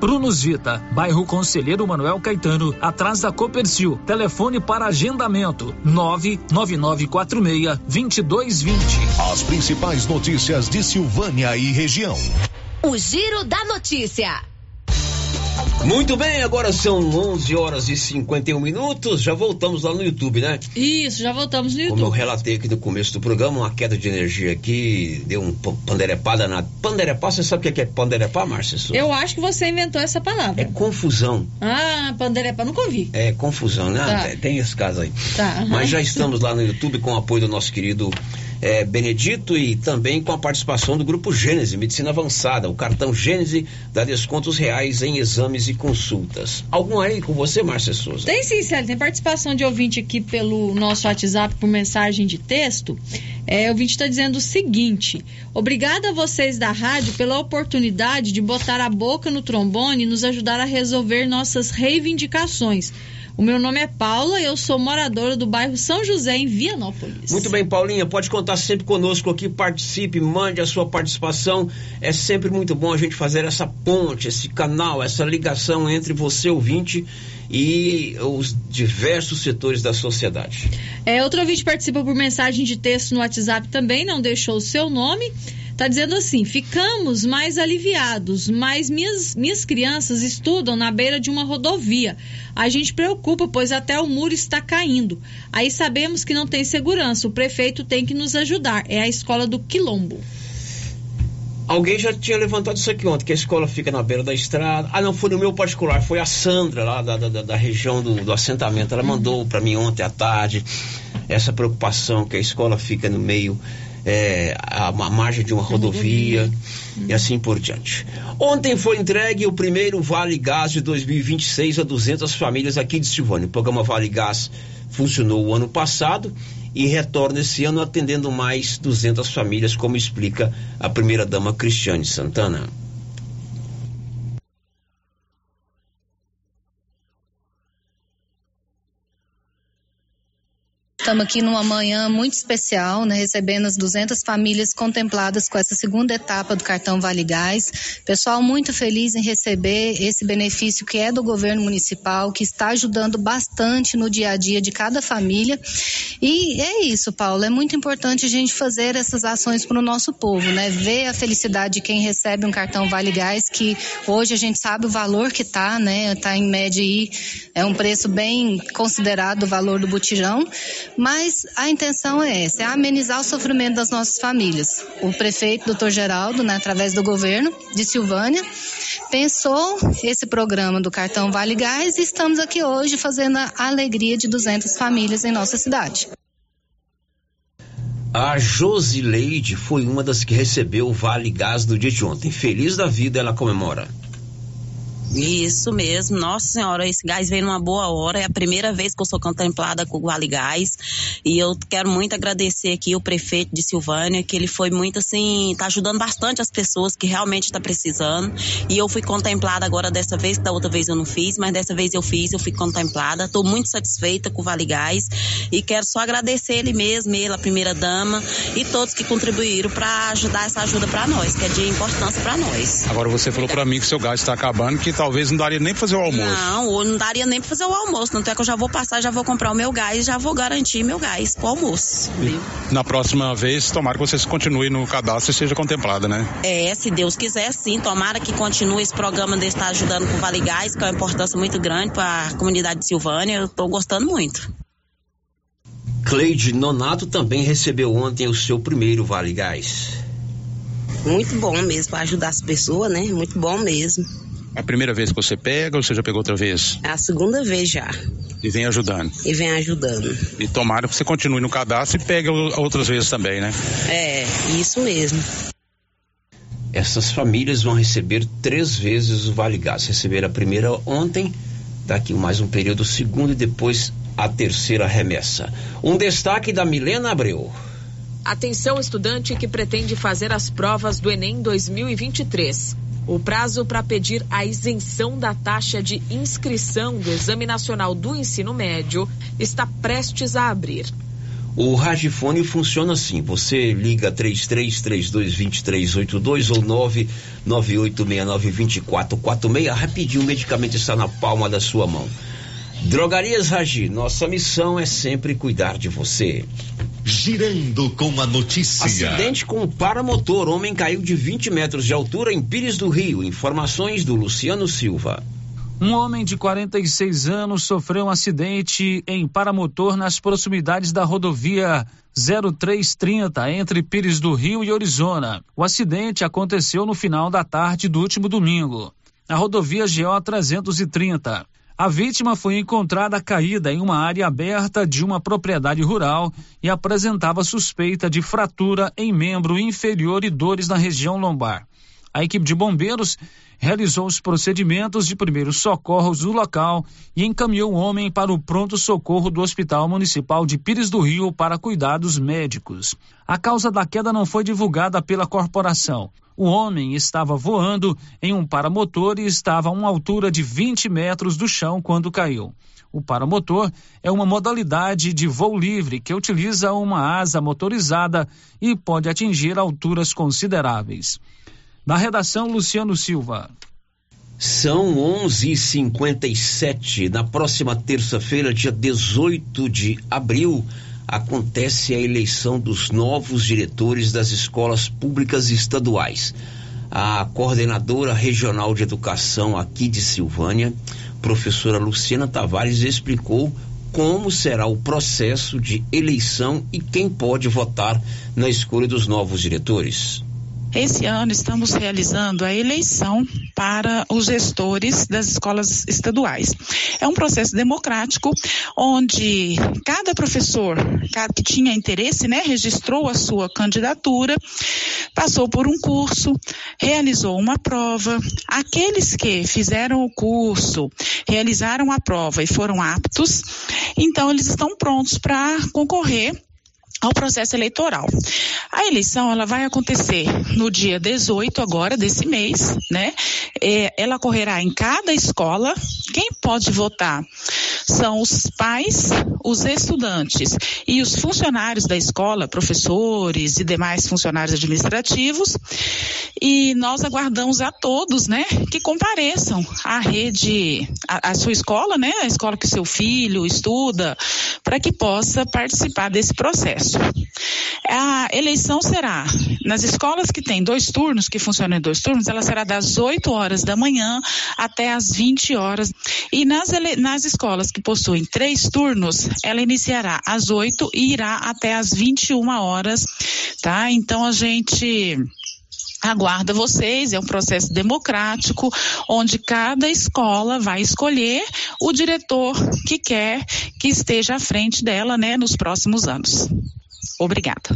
Prunus Vita, bairro Conselheiro Manuel Caetano, atrás da Copercil. Telefone para agendamento: 99946 2220. As principais notícias de Silvânia e região. O Giro da Notícia. Muito bem, agora são 11 horas e 51 minutos. Já voltamos lá no YouTube, né? Isso, já voltamos no Como eu YouTube. relatei aqui no começo do programa, uma queda de energia aqui, deu um p- panderepada na. Panderepá, você sabe o que é panderepá, Márcia? Eu acho que você inventou essa palavra. É confusão. Ah, panderepa, nunca ouvi. É confusão, né? Tá. Tem- esse caso aí. Tá. Mas já estamos lá no YouTube com o apoio do nosso querido eh, Benedito e também com a participação do Grupo Gênese, Medicina Avançada. O cartão Gênese dá descontos reais em exames e consultas. Algum aí com você, Márcia Souza? Tem sim, Célio. Tem participação de ouvinte aqui pelo nosso WhatsApp por mensagem de texto. É, o ouvinte está dizendo o seguinte: Obrigada a vocês da rádio pela oportunidade de botar a boca no trombone e nos ajudar a resolver nossas reivindicações. O meu nome é Paula e eu sou moradora do bairro São José, em Vianópolis. Muito bem, Paulinha, pode contar sempre conosco aqui, participe, mande a sua participação. É sempre muito bom a gente fazer essa ponte, esse canal, essa ligação entre você, ouvinte, e os diversos setores da sociedade. É, outro ouvinte participa por mensagem de texto no WhatsApp também, não deixou o seu nome. Tá dizendo assim: ficamos mais aliviados, mas minhas, minhas crianças estudam na beira de uma rodovia. A gente preocupa, pois até o muro está caindo. Aí sabemos que não tem segurança. O prefeito tem que nos ajudar. É a escola do Quilombo. Alguém já tinha levantado isso aqui ontem, que a escola fica na beira da estrada. Ah, não, foi no meu particular, foi a Sandra, lá da, da, da região do, do assentamento. Ela mandou para mim ontem à tarde essa preocupação que a escola fica no meio, é, a, a margem de uma rodovia e assim por diante. Ontem foi entregue o primeiro Vale Gás de 2026 a 200 famílias aqui de Silvânia. O programa Vale Gás funcionou o ano passado e retorna esse ano atendendo mais 200 famílias, como explica a primeira-dama Cristiane Santana. Estamos aqui numa manhã muito especial, né, recebendo as 200 famílias contempladas com essa segunda etapa do cartão Vale Gás. Pessoal muito feliz em receber esse benefício que é do governo municipal, que está ajudando bastante no dia a dia de cada família. E é isso, Paulo, é muito importante a gente fazer essas ações para o nosso povo, né? Ver a felicidade de quem recebe um cartão Vale Gás, que hoje a gente sabe o valor que tá, né? Tá em média aí, é um preço bem considerado o valor do botijão, mas a intenção é essa, é amenizar o sofrimento das nossas famílias. O prefeito, doutor Geraldo, né, através do governo de Silvânia, pensou esse programa do cartão Vale Gás e estamos aqui hoje fazendo a alegria de 200 famílias em nossa cidade. A Josileide foi uma das que recebeu o Vale Gás no dia de ontem. Feliz da vida, ela comemora. Isso mesmo, nossa senhora, esse gás veio numa boa hora, é a primeira vez que eu sou contemplada com o Vale Gás. E eu quero muito agradecer aqui o prefeito de Silvânia, que ele foi muito assim, tá ajudando bastante as pessoas que realmente está precisando. E eu fui contemplada agora dessa vez, da outra vez eu não fiz, mas dessa vez eu fiz, eu fui contemplada, estou muito satisfeita com o Vale Gás e quero só agradecer ele mesmo, ele, a primeira dama e todos que contribuíram para ajudar essa ajuda para nós, que é de importância para nós. Agora você falou pra mim que seu gás está acabando, que talvez não daria nem pra fazer o almoço. Não, ou não daria nem pra fazer o almoço. Tanto é que eu já vou passar, já vou comprar o meu gás e já vou garantir meu gás pro almoço. viu? Na próxima vez, tomara que você continue no cadastro e seja contemplada, né? É, se Deus quiser, sim. Tomara que continue esse programa de estar ajudando com o Vale Gás, que é uma importância muito grande para a comunidade de Silvânia. Eu tô gostando muito. Cleide Nonato também recebeu ontem o seu primeiro Vale Gás. Muito bom mesmo para ajudar as pessoas, né? Muito bom mesmo. É a primeira vez que você pega ou você já pegou outra vez? É a segunda vez já. E vem ajudando. E vem ajudando. E tomara que você continue no cadastro e pegue o- outras vezes também, né? É, isso mesmo. essas famílias vão receber três vezes o Vale Gás. Receberam a primeira ontem, daqui mais um período, segundo e depois a terceira remessa. Um destaque da Milena Abreu. Atenção, estudante que pretende fazer as provas do Enem 2023. O prazo para pedir a isenção da taxa de inscrição do Exame Nacional do Ensino Médio está prestes a abrir. O Ragifone funciona assim: você liga 33322382 ou 998692446, rapidinho o medicamento está na palma da sua mão. Drogarias Ragi, nossa missão é sempre cuidar de você. Girando com a notícia. Acidente com paramotor. Homem caiu de 20 metros de altura em Pires do Rio. Informações do Luciano Silva. Um homem de 46 anos sofreu um acidente em paramotor nas proximidades da rodovia 0330 entre Pires do Rio e Orizona. O acidente aconteceu no final da tarde do último domingo, na rodovia GO 330. A vítima foi encontrada caída em uma área aberta de uma propriedade rural e apresentava suspeita de fratura em membro inferior e dores na região lombar. A equipe de bombeiros realizou os procedimentos de primeiros socorros no local e encaminhou o homem para o pronto-socorro do Hospital Municipal de Pires do Rio para cuidados médicos. A causa da queda não foi divulgada pela corporação. O homem estava voando em um paramotor e estava a uma altura de 20 metros do chão quando caiu. O paramotor é uma modalidade de voo livre que utiliza uma asa motorizada e pode atingir alturas consideráveis. Na redação, Luciano Silva. São 11h57. Na próxima terça-feira, dia 18 de abril, acontece a eleição dos novos diretores das escolas públicas estaduais. A coordenadora regional de educação aqui de Silvânia, professora Luciana Tavares, explicou como será o processo de eleição e quem pode votar na escolha dos novos diretores. Esse ano estamos realizando a eleição para os gestores das escolas estaduais. É um processo democrático onde cada professor que tinha interesse, né, registrou a sua candidatura, passou por um curso, realizou uma prova. Aqueles que fizeram o curso, realizaram a prova e foram aptos, então eles estão prontos para concorrer ao processo eleitoral. A eleição ela vai acontecer no dia 18 agora desse mês, né? É, ela ocorrerá em cada escola. Quem pode votar são os pais, os estudantes e os funcionários da escola, professores e demais funcionários administrativos. E nós aguardamos a todos, né, que compareçam à rede, à, sua escola, né, a escola que o seu filho estuda, para que possa participar desse processo. A eleição será nas escolas que têm dois turnos, que funcionam em dois turnos, ela será das 8 horas da manhã até as 20 horas. E nas, nas escolas que possuem três turnos, ela iniciará às 8 e irá até às 21 horas, tá? Então a gente aguarda vocês, é um processo democrático, onde cada escola vai escolher o diretor que quer que esteja à frente dela, né, nos próximos anos. Obrigada.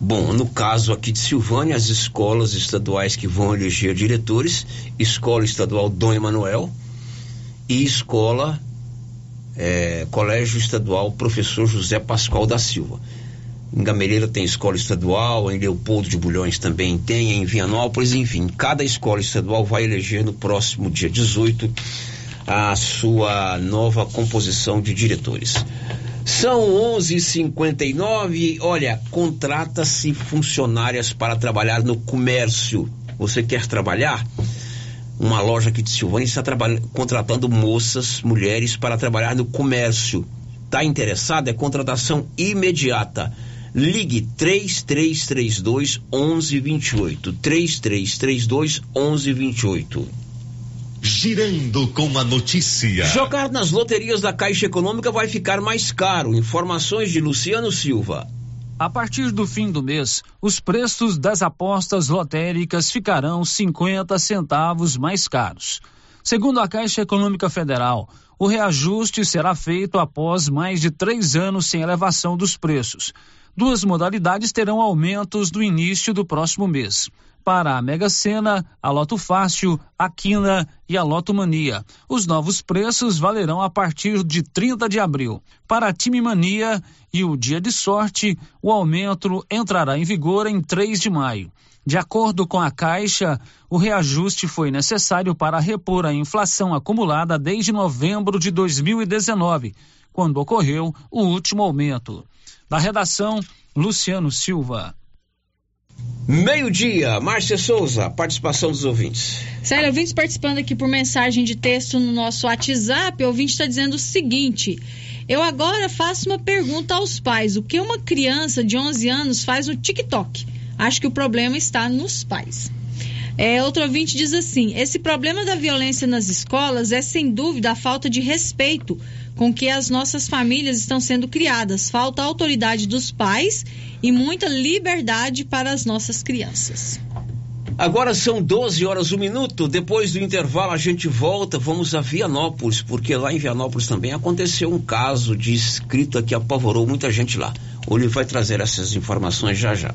Bom, no caso aqui de Silvânia, as escolas estaduais que vão eleger diretores, Escola Estadual Dom Emanuel e Escola é, Colégio Estadual Professor José Pascoal da Silva. Em Gameleira tem escola estadual, em Leopoldo de Bulhões também tem, em Vianópolis, enfim, cada escola estadual vai eleger no próximo dia 18 a sua nova composição de diretores. São 11:59. Olha, contrata-se funcionárias para trabalhar no comércio. Você quer trabalhar? Uma loja aqui de Silvânia está contratando moças, mulheres para trabalhar no comércio. Está interessado? É contratação imediata. Ligue 3332 1128. 3332 1128. Girando com a notícia. Jogar nas loterias da Caixa Econômica vai ficar mais caro. Informações de Luciano Silva. A partir do fim do mês, os preços das apostas lotéricas ficarão 50 centavos mais caros. Segundo a Caixa Econômica Federal, o reajuste será feito após mais de três anos sem elevação dos preços. Duas modalidades terão aumentos no início do próximo mês. para a Mega Sena, a Loto Fácil, a Quina e a Loto Mania. Os novos preços valerão a partir de 30 de abril. Para a Time Mania e o Dia de Sorte, o aumento entrará em vigor em 3 de maio. De acordo com a Caixa, o reajuste foi necessário para repor a inflação acumulada desde novembro de 2019, quando ocorreu o último aumento. Da redação, Luciano Silva. Meio-dia, Márcia Souza, participação dos ouvintes. Sério, ouvintes participando aqui por mensagem de texto no nosso WhatsApp, o ouvinte está dizendo o seguinte: eu agora faço uma pergunta aos pais: o que uma criança de 11 anos faz no TikTok? Acho que o problema está nos pais. É, outro ouvinte diz assim: esse problema da violência nas escolas é sem dúvida a falta de respeito com que as nossas famílias estão sendo criadas. Falta autoridade dos pais e muita liberdade para as nossas crianças. Agora são 12 horas, um minuto. Depois do intervalo, a gente volta. Vamos a Vianópolis, porque lá em Vianópolis também aconteceu um caso de escrita que apavorou muita gente lá. O Ele vai trazer essas informações já já.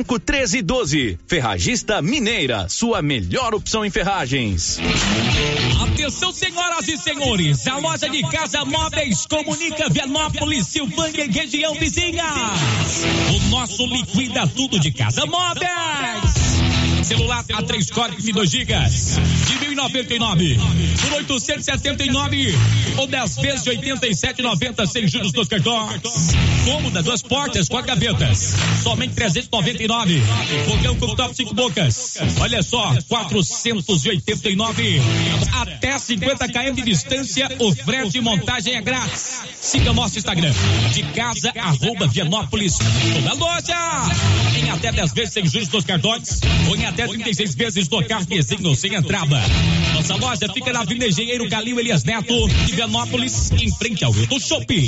1312. Ferragista Mineira, sua melhor opção em ferragens. Atenção, senhoras e senhores, a loja de casa móveis comunica Vianópolis, Silvânia e região vizinha. O nosso liquida tudo de casa móveis. Celular A3 Core de 2 gigas de 1.099 por 879 ou 10 vezes de 87,90 sem juros dos cartões. Cômoda, duas portas, quatro gavetas, somente 399. Fogão com top 5 bocas. Olha só, 489 até 50 km de distância. O frete e montagem é grátis. Siga nosso Instagram de casa arroba Vianópolis. Toda loja em até 10 vezes sem juros dos cartões ou em até 36 vezes no cartezinho sem entrada. Nossa loja fica na Avenida Engenheiro Calil Elias Neto, de Vianópolis, em frente ao Hilton Shopping.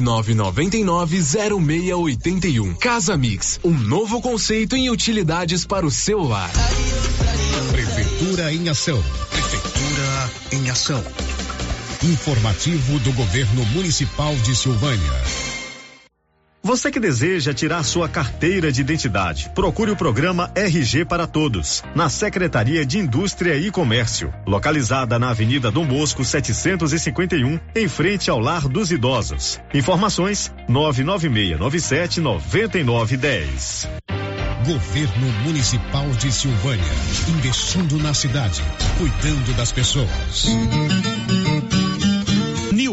999990681. Casa Mix, um novo conceito em utilidades para o celular. Prefeitura em ação. Prefeitura em ação. Informativo do Governo Municipal de Silvânia. Você que deseja tirar sua carteira de identidade, procure o programa RG para Todos, na Secretaria de Indústria e Comércio, localizada na Avenida Dom Bosco 751, em frente ao Lar dos Idosos. Informações: 99697 9910. Governo Municipal de Silvânia, investindo na cidade, cuidando das pessoas.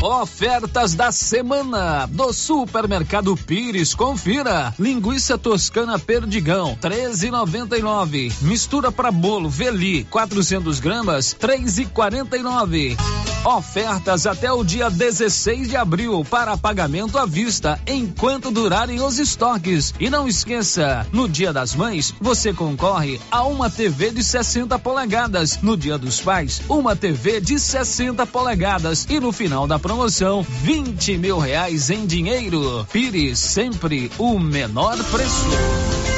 Ofertas da semana do Supermercado Pires. Confira. Linguiça toscana Perdigão, 13,99. Mistura para bolo Veli, 400 gramas, 3,49. Ofertas até o dia 16 de abril para pagamento à vista, enquanto durarem os estoques. E não esqueça, no Dia das Mães, você concorre a uma TV de 60 polegadas. No Dia dos Pais, uma TV de 60 polegadas. E no final da promoção, 20 mil reais em dinheiro. Pires sempre o menor preço.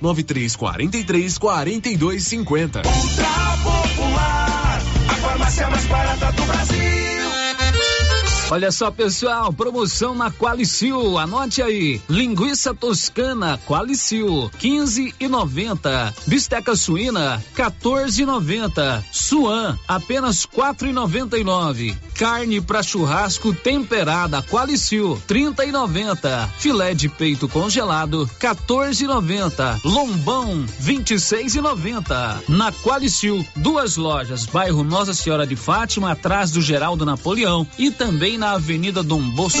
9343 4250. Ultra Popular, a farmácia mais barata do Brasil. Olha só, pessoal, promoção na Qualicil. Anote aí. Linguiça toscana Qualicil, 15 e 90. Bisteca suína, 14 e 90. Suan, apenas 4 e 99. Carne para churrasco temperada Qualicil, 30 e 90. Filé de peito congelado, 14 e 90. Lombão, 26 e 90. Na Qualicil, duas lojas, bairro Nossa Senhora de Fátima, atrás do Geraldo Napoleão e também na Avenida Dom Bosco.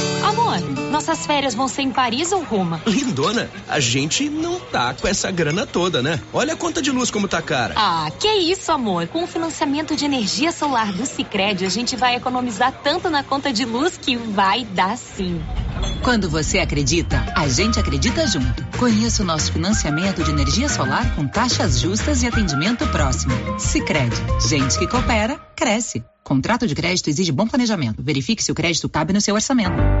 Amor, nossas férias vão ser em Paris ou Roma? Lindona, a gente não tá com essa grana toda, né? Olha a conta de luz como tá cara. Ah, que isso, amor. Com o financiamento de energia solar do Sicredi, a gente vai economizar tanto na conta de luz que vai dar sim. Quando você acredita, a gente acredita junto. Conheça o nosso financiamento de energia solar com taxas justas e atendimento próximo. Sicredi, gente que coopera, cresce. Contrato de crédito exige bom planejamento. Verifique se o crédito cabe no seu orçamento.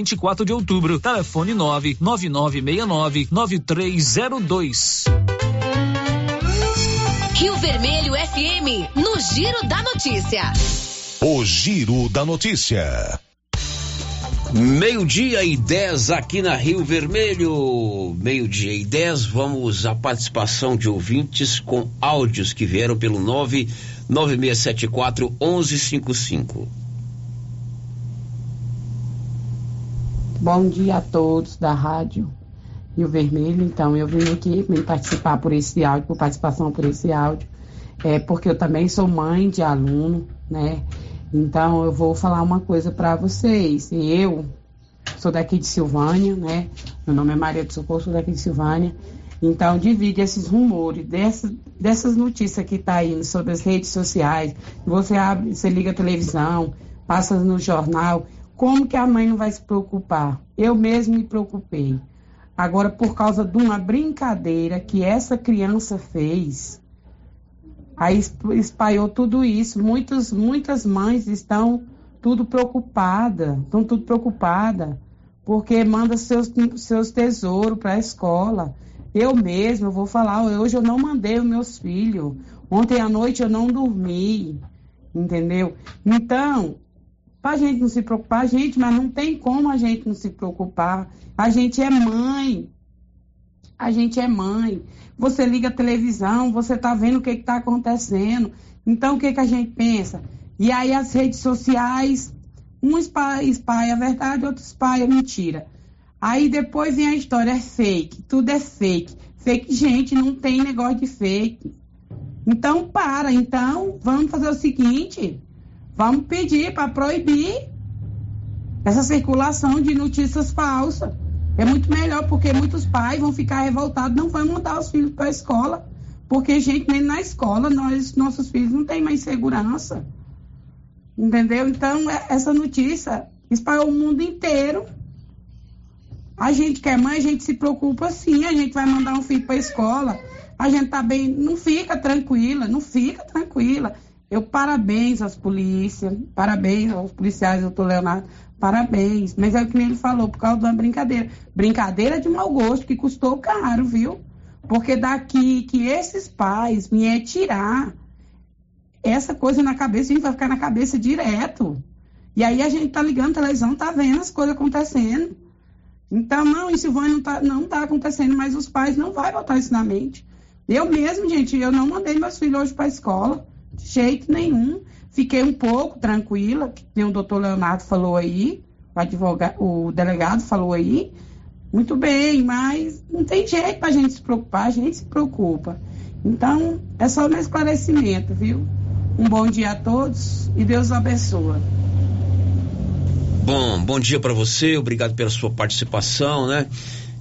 24 de Outubro. Telefone 99969 9302. Rio Vermelho FM, no Giro da Notícia. O Giro da Notícia. Meio-dia e 10 aqui na Rio Vermelho. Meio-dia e 10, vamos à participação de ouvintes com áudios que vieram pelo 99674 1155. Bom dia a todos da rádio Rio Vermelho. Então, eu vim aqui me participar por esse áudio, por participação por esse áudio, é porque eu também sou mãe de aluno, né? Então, eu vou falar uma coisa para vocês. Eu sou daqui de Silvânia, né? Meu nome é Maria do Socorro, sou daqui de Silvânia. Então, divide esses rumores, dessa, dessas notícias que tá indo sobre as redes sociais. Você abre, você liga a televisão, passa no jornal. Como que a mãe não vai se preocupar? Eu mesmo me preocupei. Agora, por causa de uma brincadeira que essa criança fez, aí espalhou tudo isso. Muitas, muitas mães estão tudo preocupadas, estão tudo preocupadas, porque manda seus, seus tesouros para a escola. Eu mesma, eu vou falar, hoje eu não mandei os meus filhos. Ontem à noite eu não dormi, entendeu? Então, para a gente não se preocupar, gente, mas não tem como a gente não se preocupar. A gente é mãe. A gente é mãe. Você liga a televisão, você está vendo o que está acontecendo. Então, o que, que a gente pensa? E aí, as redes sociais, um espalha, espalha a verdade, outro espalha a mentira. Aí depois vem a história, é fake, tudo é fake. Fake, gente, não tem negócio de fake. Então, para. Então, vamos fazer o seguinte: vamos pedir para proibir essa circulação de notícias falsas. É muito melhor, porque muitos pais vão ficar revoltados, não vão mandar os filhos para a escola. Porque, gente, nem na escola nós, nossos filhos não têm mais segurança. Entendeu? Então, é, essa notícia espalhou o mundo inteiro. A gente que é mãe, a gente se preocupa sim, a gente vai mandar um filho para a escola. A gente tá bem, não fica tranquila, não fica tranquila. Eu parabéns às polícias, parabéns aos policiais, doutor Leonardo, parabéns. Mas é o que ele falou, por causa de uma brincadeira. Brincadeira de mau gosto, que custou caro, viu? Porque daqui que esses pais vier tirar essa coisa na cabeça, a gente vai ficar na cabeça direto. E aí a gente tá ligando televisão, tá vendo as coisas acontecendo. Então, não, Silvânia não tá, não tá acontecendo, mas os pais não vão botar isso na mente. Eu mesmo, gente, eu não mandei meus filhos hoje para escola, de jeito nenhum. Fiquei um pouco tranquila, que nem o doutor Leonardo falou aí, o, advogado, o delegado falou aí. Muito bem, mas não tem jeito para a gente se preocupar, a gente se preocupa. Então, é só meu esclarecimento, viu? Um bom dia a todos e Deus abençoe. Bom, bom dia para você, obrigado pela sua participação, né?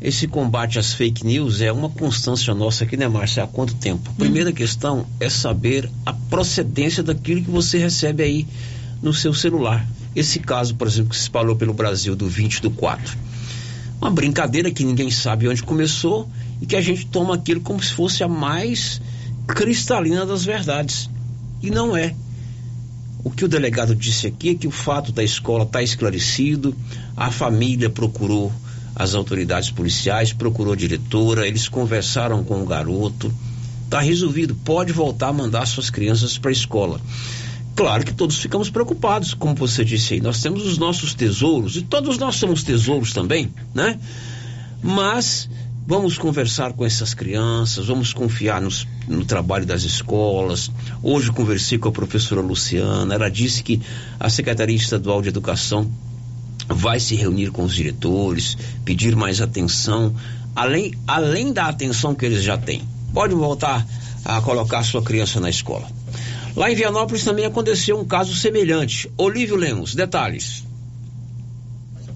Esse combate às fake news é uma constância nossa aqui, né, Márcia? Há quanto tempo? Primeira questão é saber a procedência daquilo que você recebe aí no seu celular. Esse caso, por exemplo, que se espalhou pelo Brasil do 20 do 4. Uma brincadeira que ninguém sabe onde começou e que a gente toma aquilo como se fosse a mais cristalina das verdades. E não é. O que o delegado disse aqui é que o fato da escola está esclarecido, a família procurou as autoridades policiais, procurou a diretora, eles conversaram com o garoto. Está resolvido, pode voltar a mandar suas crianças para a escola. Claro que todos ficamos preocupados, como você disse aí. Nós temos os nossos tesouros, e todos nós somos tesouros também, né? Mas vamos conversar com essas crianças, vamos confiar nos, no trabalho das escolas. Hoje conversei com a professora Luciana, ela disse que a Secretaria Estadual de Educação vai se reunir com os diretores, pedir mais atenção, além, além da atenção que eles já têm. Pode voltar a colocar sua criança na escola. Lá em Vianópolis também aconteceu um caso semelhante. Olívio Lemos, detalhes.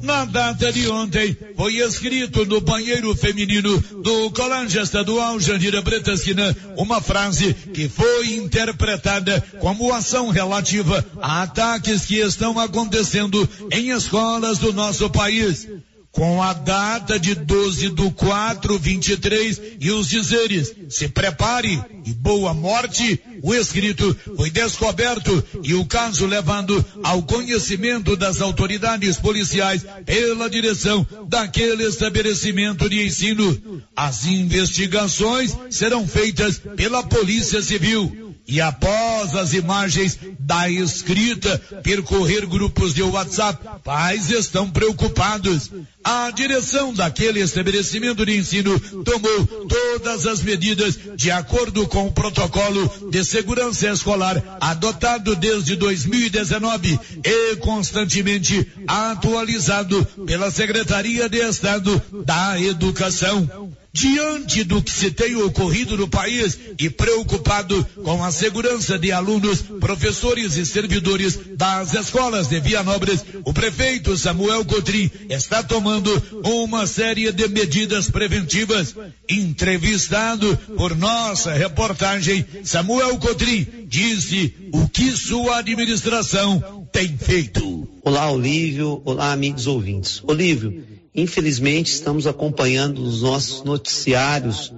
Na data de ontem, foi escrito no banheiro feminino do Colégio Estadual Jandira Bretasquina uma frase que foi interpretada como ação relativa a ataques que estão acontecendo em escolas do nosso país com a data de 12 do 4, 23 e os dizeres: se prepare e boa morte. O escrito foi descoberto e o caso levado ao conhecimento das autoridades policiais pela direção daquele estabelecimento de ensino. As investigações serão feitas pela Polícia Civil. E após as imagens da escrita percorrer grupos de WhatsApp, pais estão preocupados. A direção daquele estabelecimento de ensino tomou todas as medidas de acordo com o protocolo de segurança escolar adotado desde 2019 e constantemente atualizado pela Secretaria de Estado da Educação. Diante do que se tem ocorrido no país e preocupado com a segurança de alunos, professores e servidores das escolas de Vianópolis, o prefeito Samuel Cotrim está tomando uma série de medidas preventivas. Entrevistado por nossa reportagem, Samuel Cotrim disse o que sua administração tem feito. Olá, Olívio. Olá, amigos ouvintes. Olívio, Infelizmente, estamos acompanhando os nossos noticiários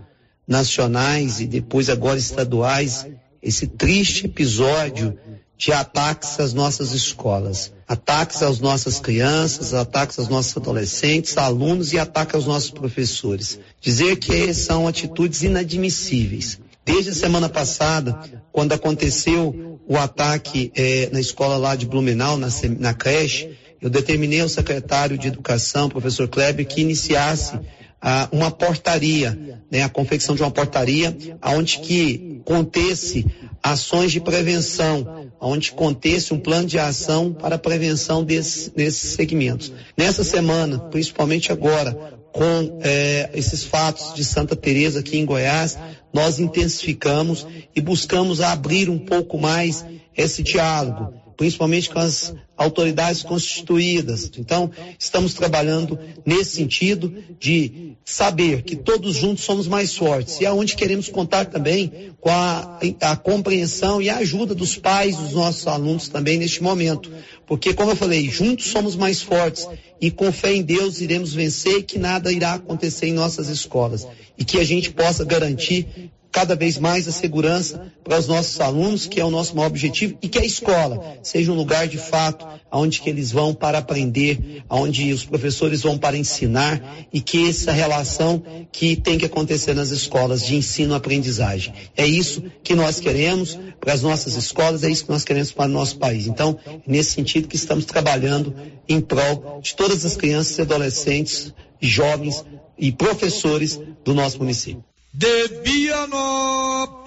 nacionais e depois agora estaduais esse triste episódio de ataques às nossas escolas, ataques às nossas crianças, ataques aos nossos adolescentes, alunos e ataques aos nossos professores. Dizer que são atitudes inadmissíveis. Desde a semana passada, quando aconteceu o ataque eh, na escola lá de Blumenau, na, na creche, eu determinei ao secretário de Educação, professor Kleber, que iniciasse ah, uma portaria, né, a confecção de uma portaria, onde que contesse ações de prevenção, onde contesse um plano de ação para a prevenção desse, desses segmentos. Nessa semana, principalmente agora, com eh, esses fatos de Santa Teresa aqui em Goiás, nós intensificamos e buscamos abrir um pouco mais esse diálogo principalmente com as autoridades constituídas. Então, estamos trabalhando nesse sentido de saber que todos juntos somos mais fortes e aonde queremos contar também com a, a compreensão e a ajuda dos pais dos nossos alunos também neste momento. Porque, como eu falei, juntos somos mais fortes e com fé em Deus iremos vencer e que nada irá acontecer em nossas escolas. E que a gente possa garantir cada vez mais a segurança para os nossos alunos, que é o nosso maior objetivo, e que a escola seja um lugar de fato onde que eles vão para aprender, onde os professores vão para ensinar e que essa relação que tem que acontecer nas escolas de ensino-aprendizagem. É isso que nós queremos para as nossas escolas, é isso que nós queremos para o nosso país. Então, é nesse sentido que estamos trabalhando em prol de todas as crianças e adolescentes, jovens e professores do nosso município de Vianópolis,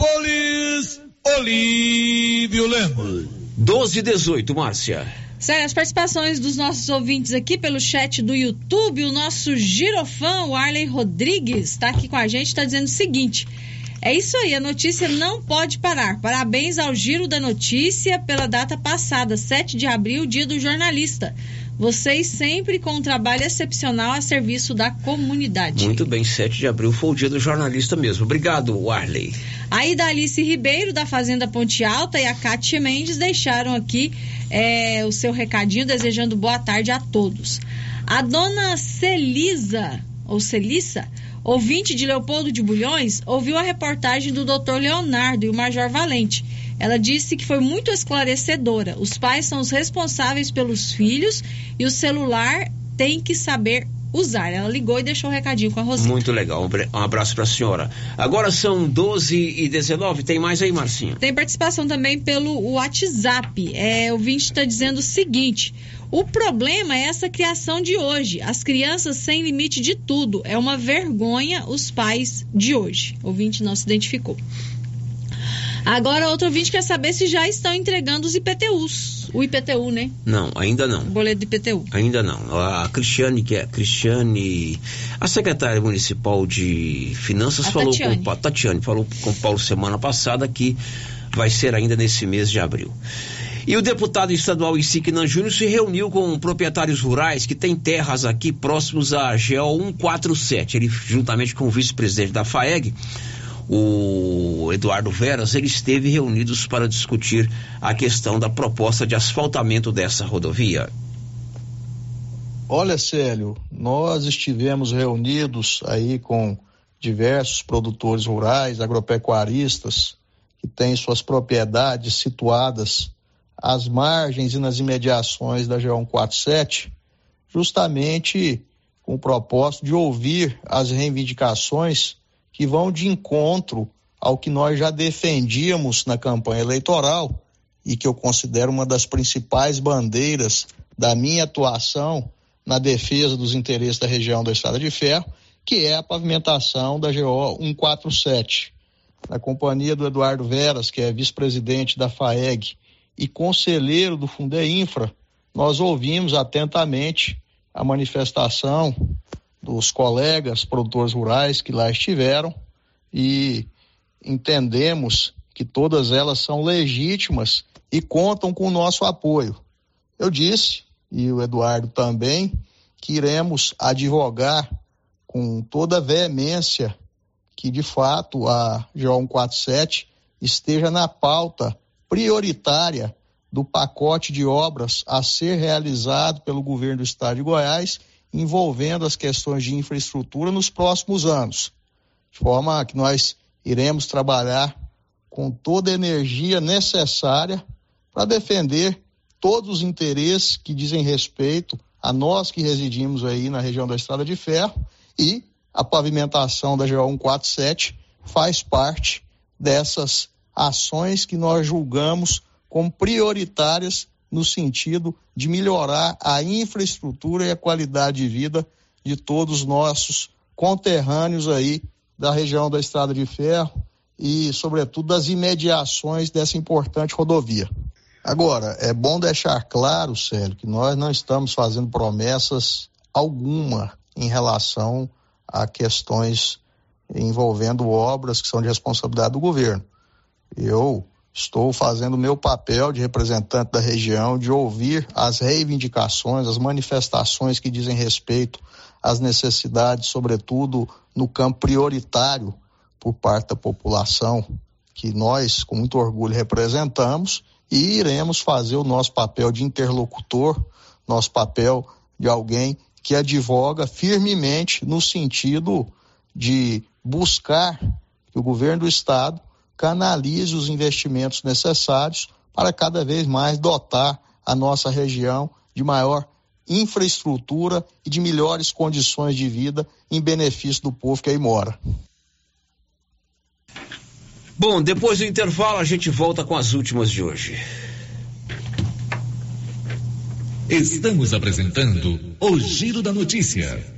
Olívio Lemos. 12 e 18, Márcia. Sério, as participações dos nossos ouvintes aqui pelo chat do YouTube, o nosso girofã, o Arley Rodrigues, está aqui com a gente, está dizendo o seguinte. É isso aí, a notícia não pode parar. Parabéns ao Giro da Notícia pela data passada, 7 de abril, dia do jornalista. Vocês sempre com um trabalho excepcional a serviço da comunidade. Muito bem, 7 de abril foi o dia do jornalista mesmo. Obrigado, Arley. Aí da Alice Ribeiro, da Fazenda Ponte Alta, e a Kátia Mendes deixaram aqui é, o seu recadinho, desejando boa tarde a todos. A dona Celisa, ou Celissa, ouvinte de Leopoldo de Bulhões, ouviu a reportagem do Dr. Leonardo e o Major Valente ela disse que foi muito esclarecedora. Os pais são os responsáveis pelos filhos e o celular tem que saber usar. Ela ligou e deixou um recadinho com a Rosita. Muito legal. Um abraço para a senhora. Agora são 12 e 19. Tem mais aí, Marcinho? Tem participação também pelo WhatsApp. É, o Vinte está dizendo o seguinte. O problema é essa criação de hoje. As crianças sem limite de tudo. É uma vergonha os pais de hoje. O Vinte não se identificou. Agora, outro ouvinte quer saber se já estão entregando os IPTUs. O IPTU, né? Não, ainda não. O boleto de IPTU. Ainda não. A Cristiane, que é Cristiane, a secretária municipal de Finanças a falou Tatiane. com o Tatiane falou com o Paulo semana passada que vai ser ainda nesse mês de abril. E o deputado estadual Isiquinan Júnior se reuniu com proprietários rurais que têm terras aqui próximos à GO 147. Ele, juntamente com o vice-presidente da FAEG, o Eduardo Veras, eles esteve reunidos para discutir a questão da proposta de asfaltamento dessa rodovia. Olha, Célio, nós estivemos reunidos aí com diversos produtores rurais, agropecuaristas, que têm suas propriedades situadas às margens e nas imediações da G147, justamente com o propósito de ouvir as reivindicações que vão de encontro ao que nós já defendíamos na campanha eleitoral e que eu considero uma das principais bandeiras da minha atuação na defesa dos interesses da região da Estrada de Ferro, que é a pavimentação da GO 147. Na companhia do Eduardo Veras, que é vice-presidente da FAEG e conselheiro do Fundeinfra, nós ouvimos atentamente a manifestação dos colegas produtores rurais que lá estiveram e entendemos que todas elas são legítimas e contam com o nosso apoio. Eu disse, e o Eduardo também, que iremos advogar com toda a veemência que, de fato, a GO 147 esteja na pauta prioritária do pacote de obras a ser realizado pelo governo do estado de Goiás envolvendo as questões de infraestrutura nos próximos anos, de forma que nós iremos trabalhar com toda a energia necessária para defender todos os interesses que dizem respeito a nós que residimos aí na região da Estrada de Ferro e a pavimentação da GO 147 faz parte dessas ações que nós julgamos como prioritárias no sentido de melhorar a infraestrutura e a qualidade de vida de todos os nossos conterrâneos aí da região da Estrada de Ferro e, sobretudo, das imediações dessa importante rodovia. Agora, é bom deixar claro, Célio, que nós não estamos fazendo promessas alguma em relação a questões envolvendo obras que são de responsabilidade do governo. Eu Estou fazendo o meu papel de representante da região, de ouvir as reivindicações, as manifestações que dizem respeito às necessidades, sobretudo no campo prioritário por parte da população, que nós, com muito orgulho, representamos, e iremos fazer o nosso papel de interlocutor, nosso papel de alguém que advoga firmemente no sentido de buscar que o governo do Estado canalize os investimentos necessários para cada vez mais dotar a nossa região de maior infraestrutura e de melhores condições de vida em benefício do povo que aí mora. Bom, depois do intervalo a gente volta com as últimas de hoje. Estamos apresentando o Giro da Notícia.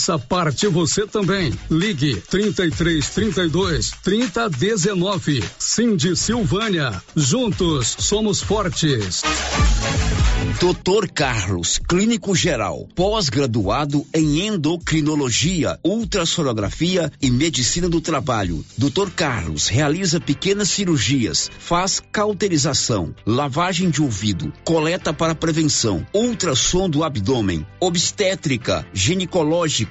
Faça parte você também. Ligue 33 32 30 19. Cindy Silvânia. Juntos somos fortes. Doutor Carlos, clínico geral, pós-graduado em endocrinologia, ultrassonografia e medicina do trabalho. Doutor Carlos realiza pequenas cirurgias, faz cauterização, lavagem de ouvido, coleta para prevenção, ultrassom do abdômen, obstétrica, ginecológica,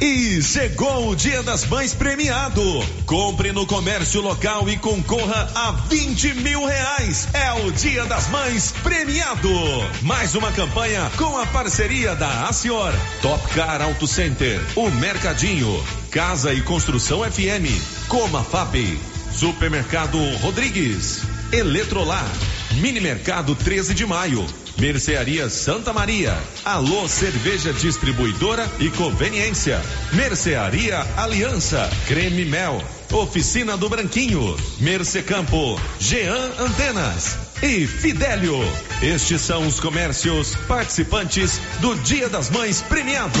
E chegou o Dia das Mães premiado. Compre no comércio local e concorra a 20 mil reais. É o Dia das Mães premiado. Mais uma campanha com a parceria da Acior, Top Car Auto Center, o Mercadinho, Casa e Construção FM, Coma FAP, Supermercado Rodrigues, Eletrolar, Mini Mercado 13 de Maio. Mercearia Santa Maria. Alô Cerveja Distribuidora e Conveniência. Mercearia Aliança. Creme Mel. Oficina do Branquinho. Mercecampo. Jean Antenas. E Fidélio. Estes são os comércios participantes do Dia das Mães premiado.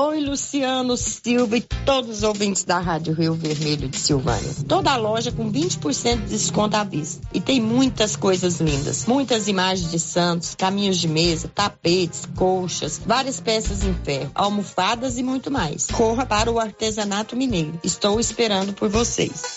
Oi, Luciano Silva e todos os ouvintes da Rádio Rio Vermelho de Silvânia. Toda a loja com 20% de desconto à vista. E tem muitas coisas lindas. Muitas imagens de santos, caminhos de mesa, tapetes, colchas, várias peças em ferro, almofadas e muito mais. Corra para o artesanato mineiro. Estou esperando por vocês.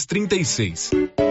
36.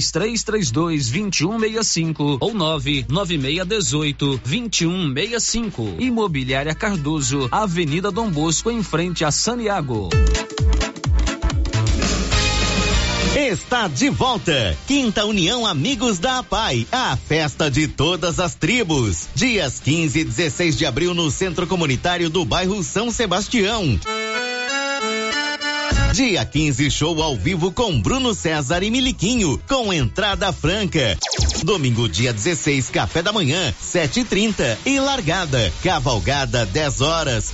3332 2165 ou 99618 2165. Imobiliária Cardoso, Avenida Dom Bosco, em frente a Saniago. Está de volta. Quinta União Amigos da APAI, a festa de todas as tribos. Dias 15 e 16 de abril no Centro Comunitário do bairro São Sebastião. Dia 15, show ao vivo com Bruno César e Miliquinho, com entrada franca. Domingo, dia 16, café da manhã, 7h30 e, e largada. Cavalgada, 10 horas.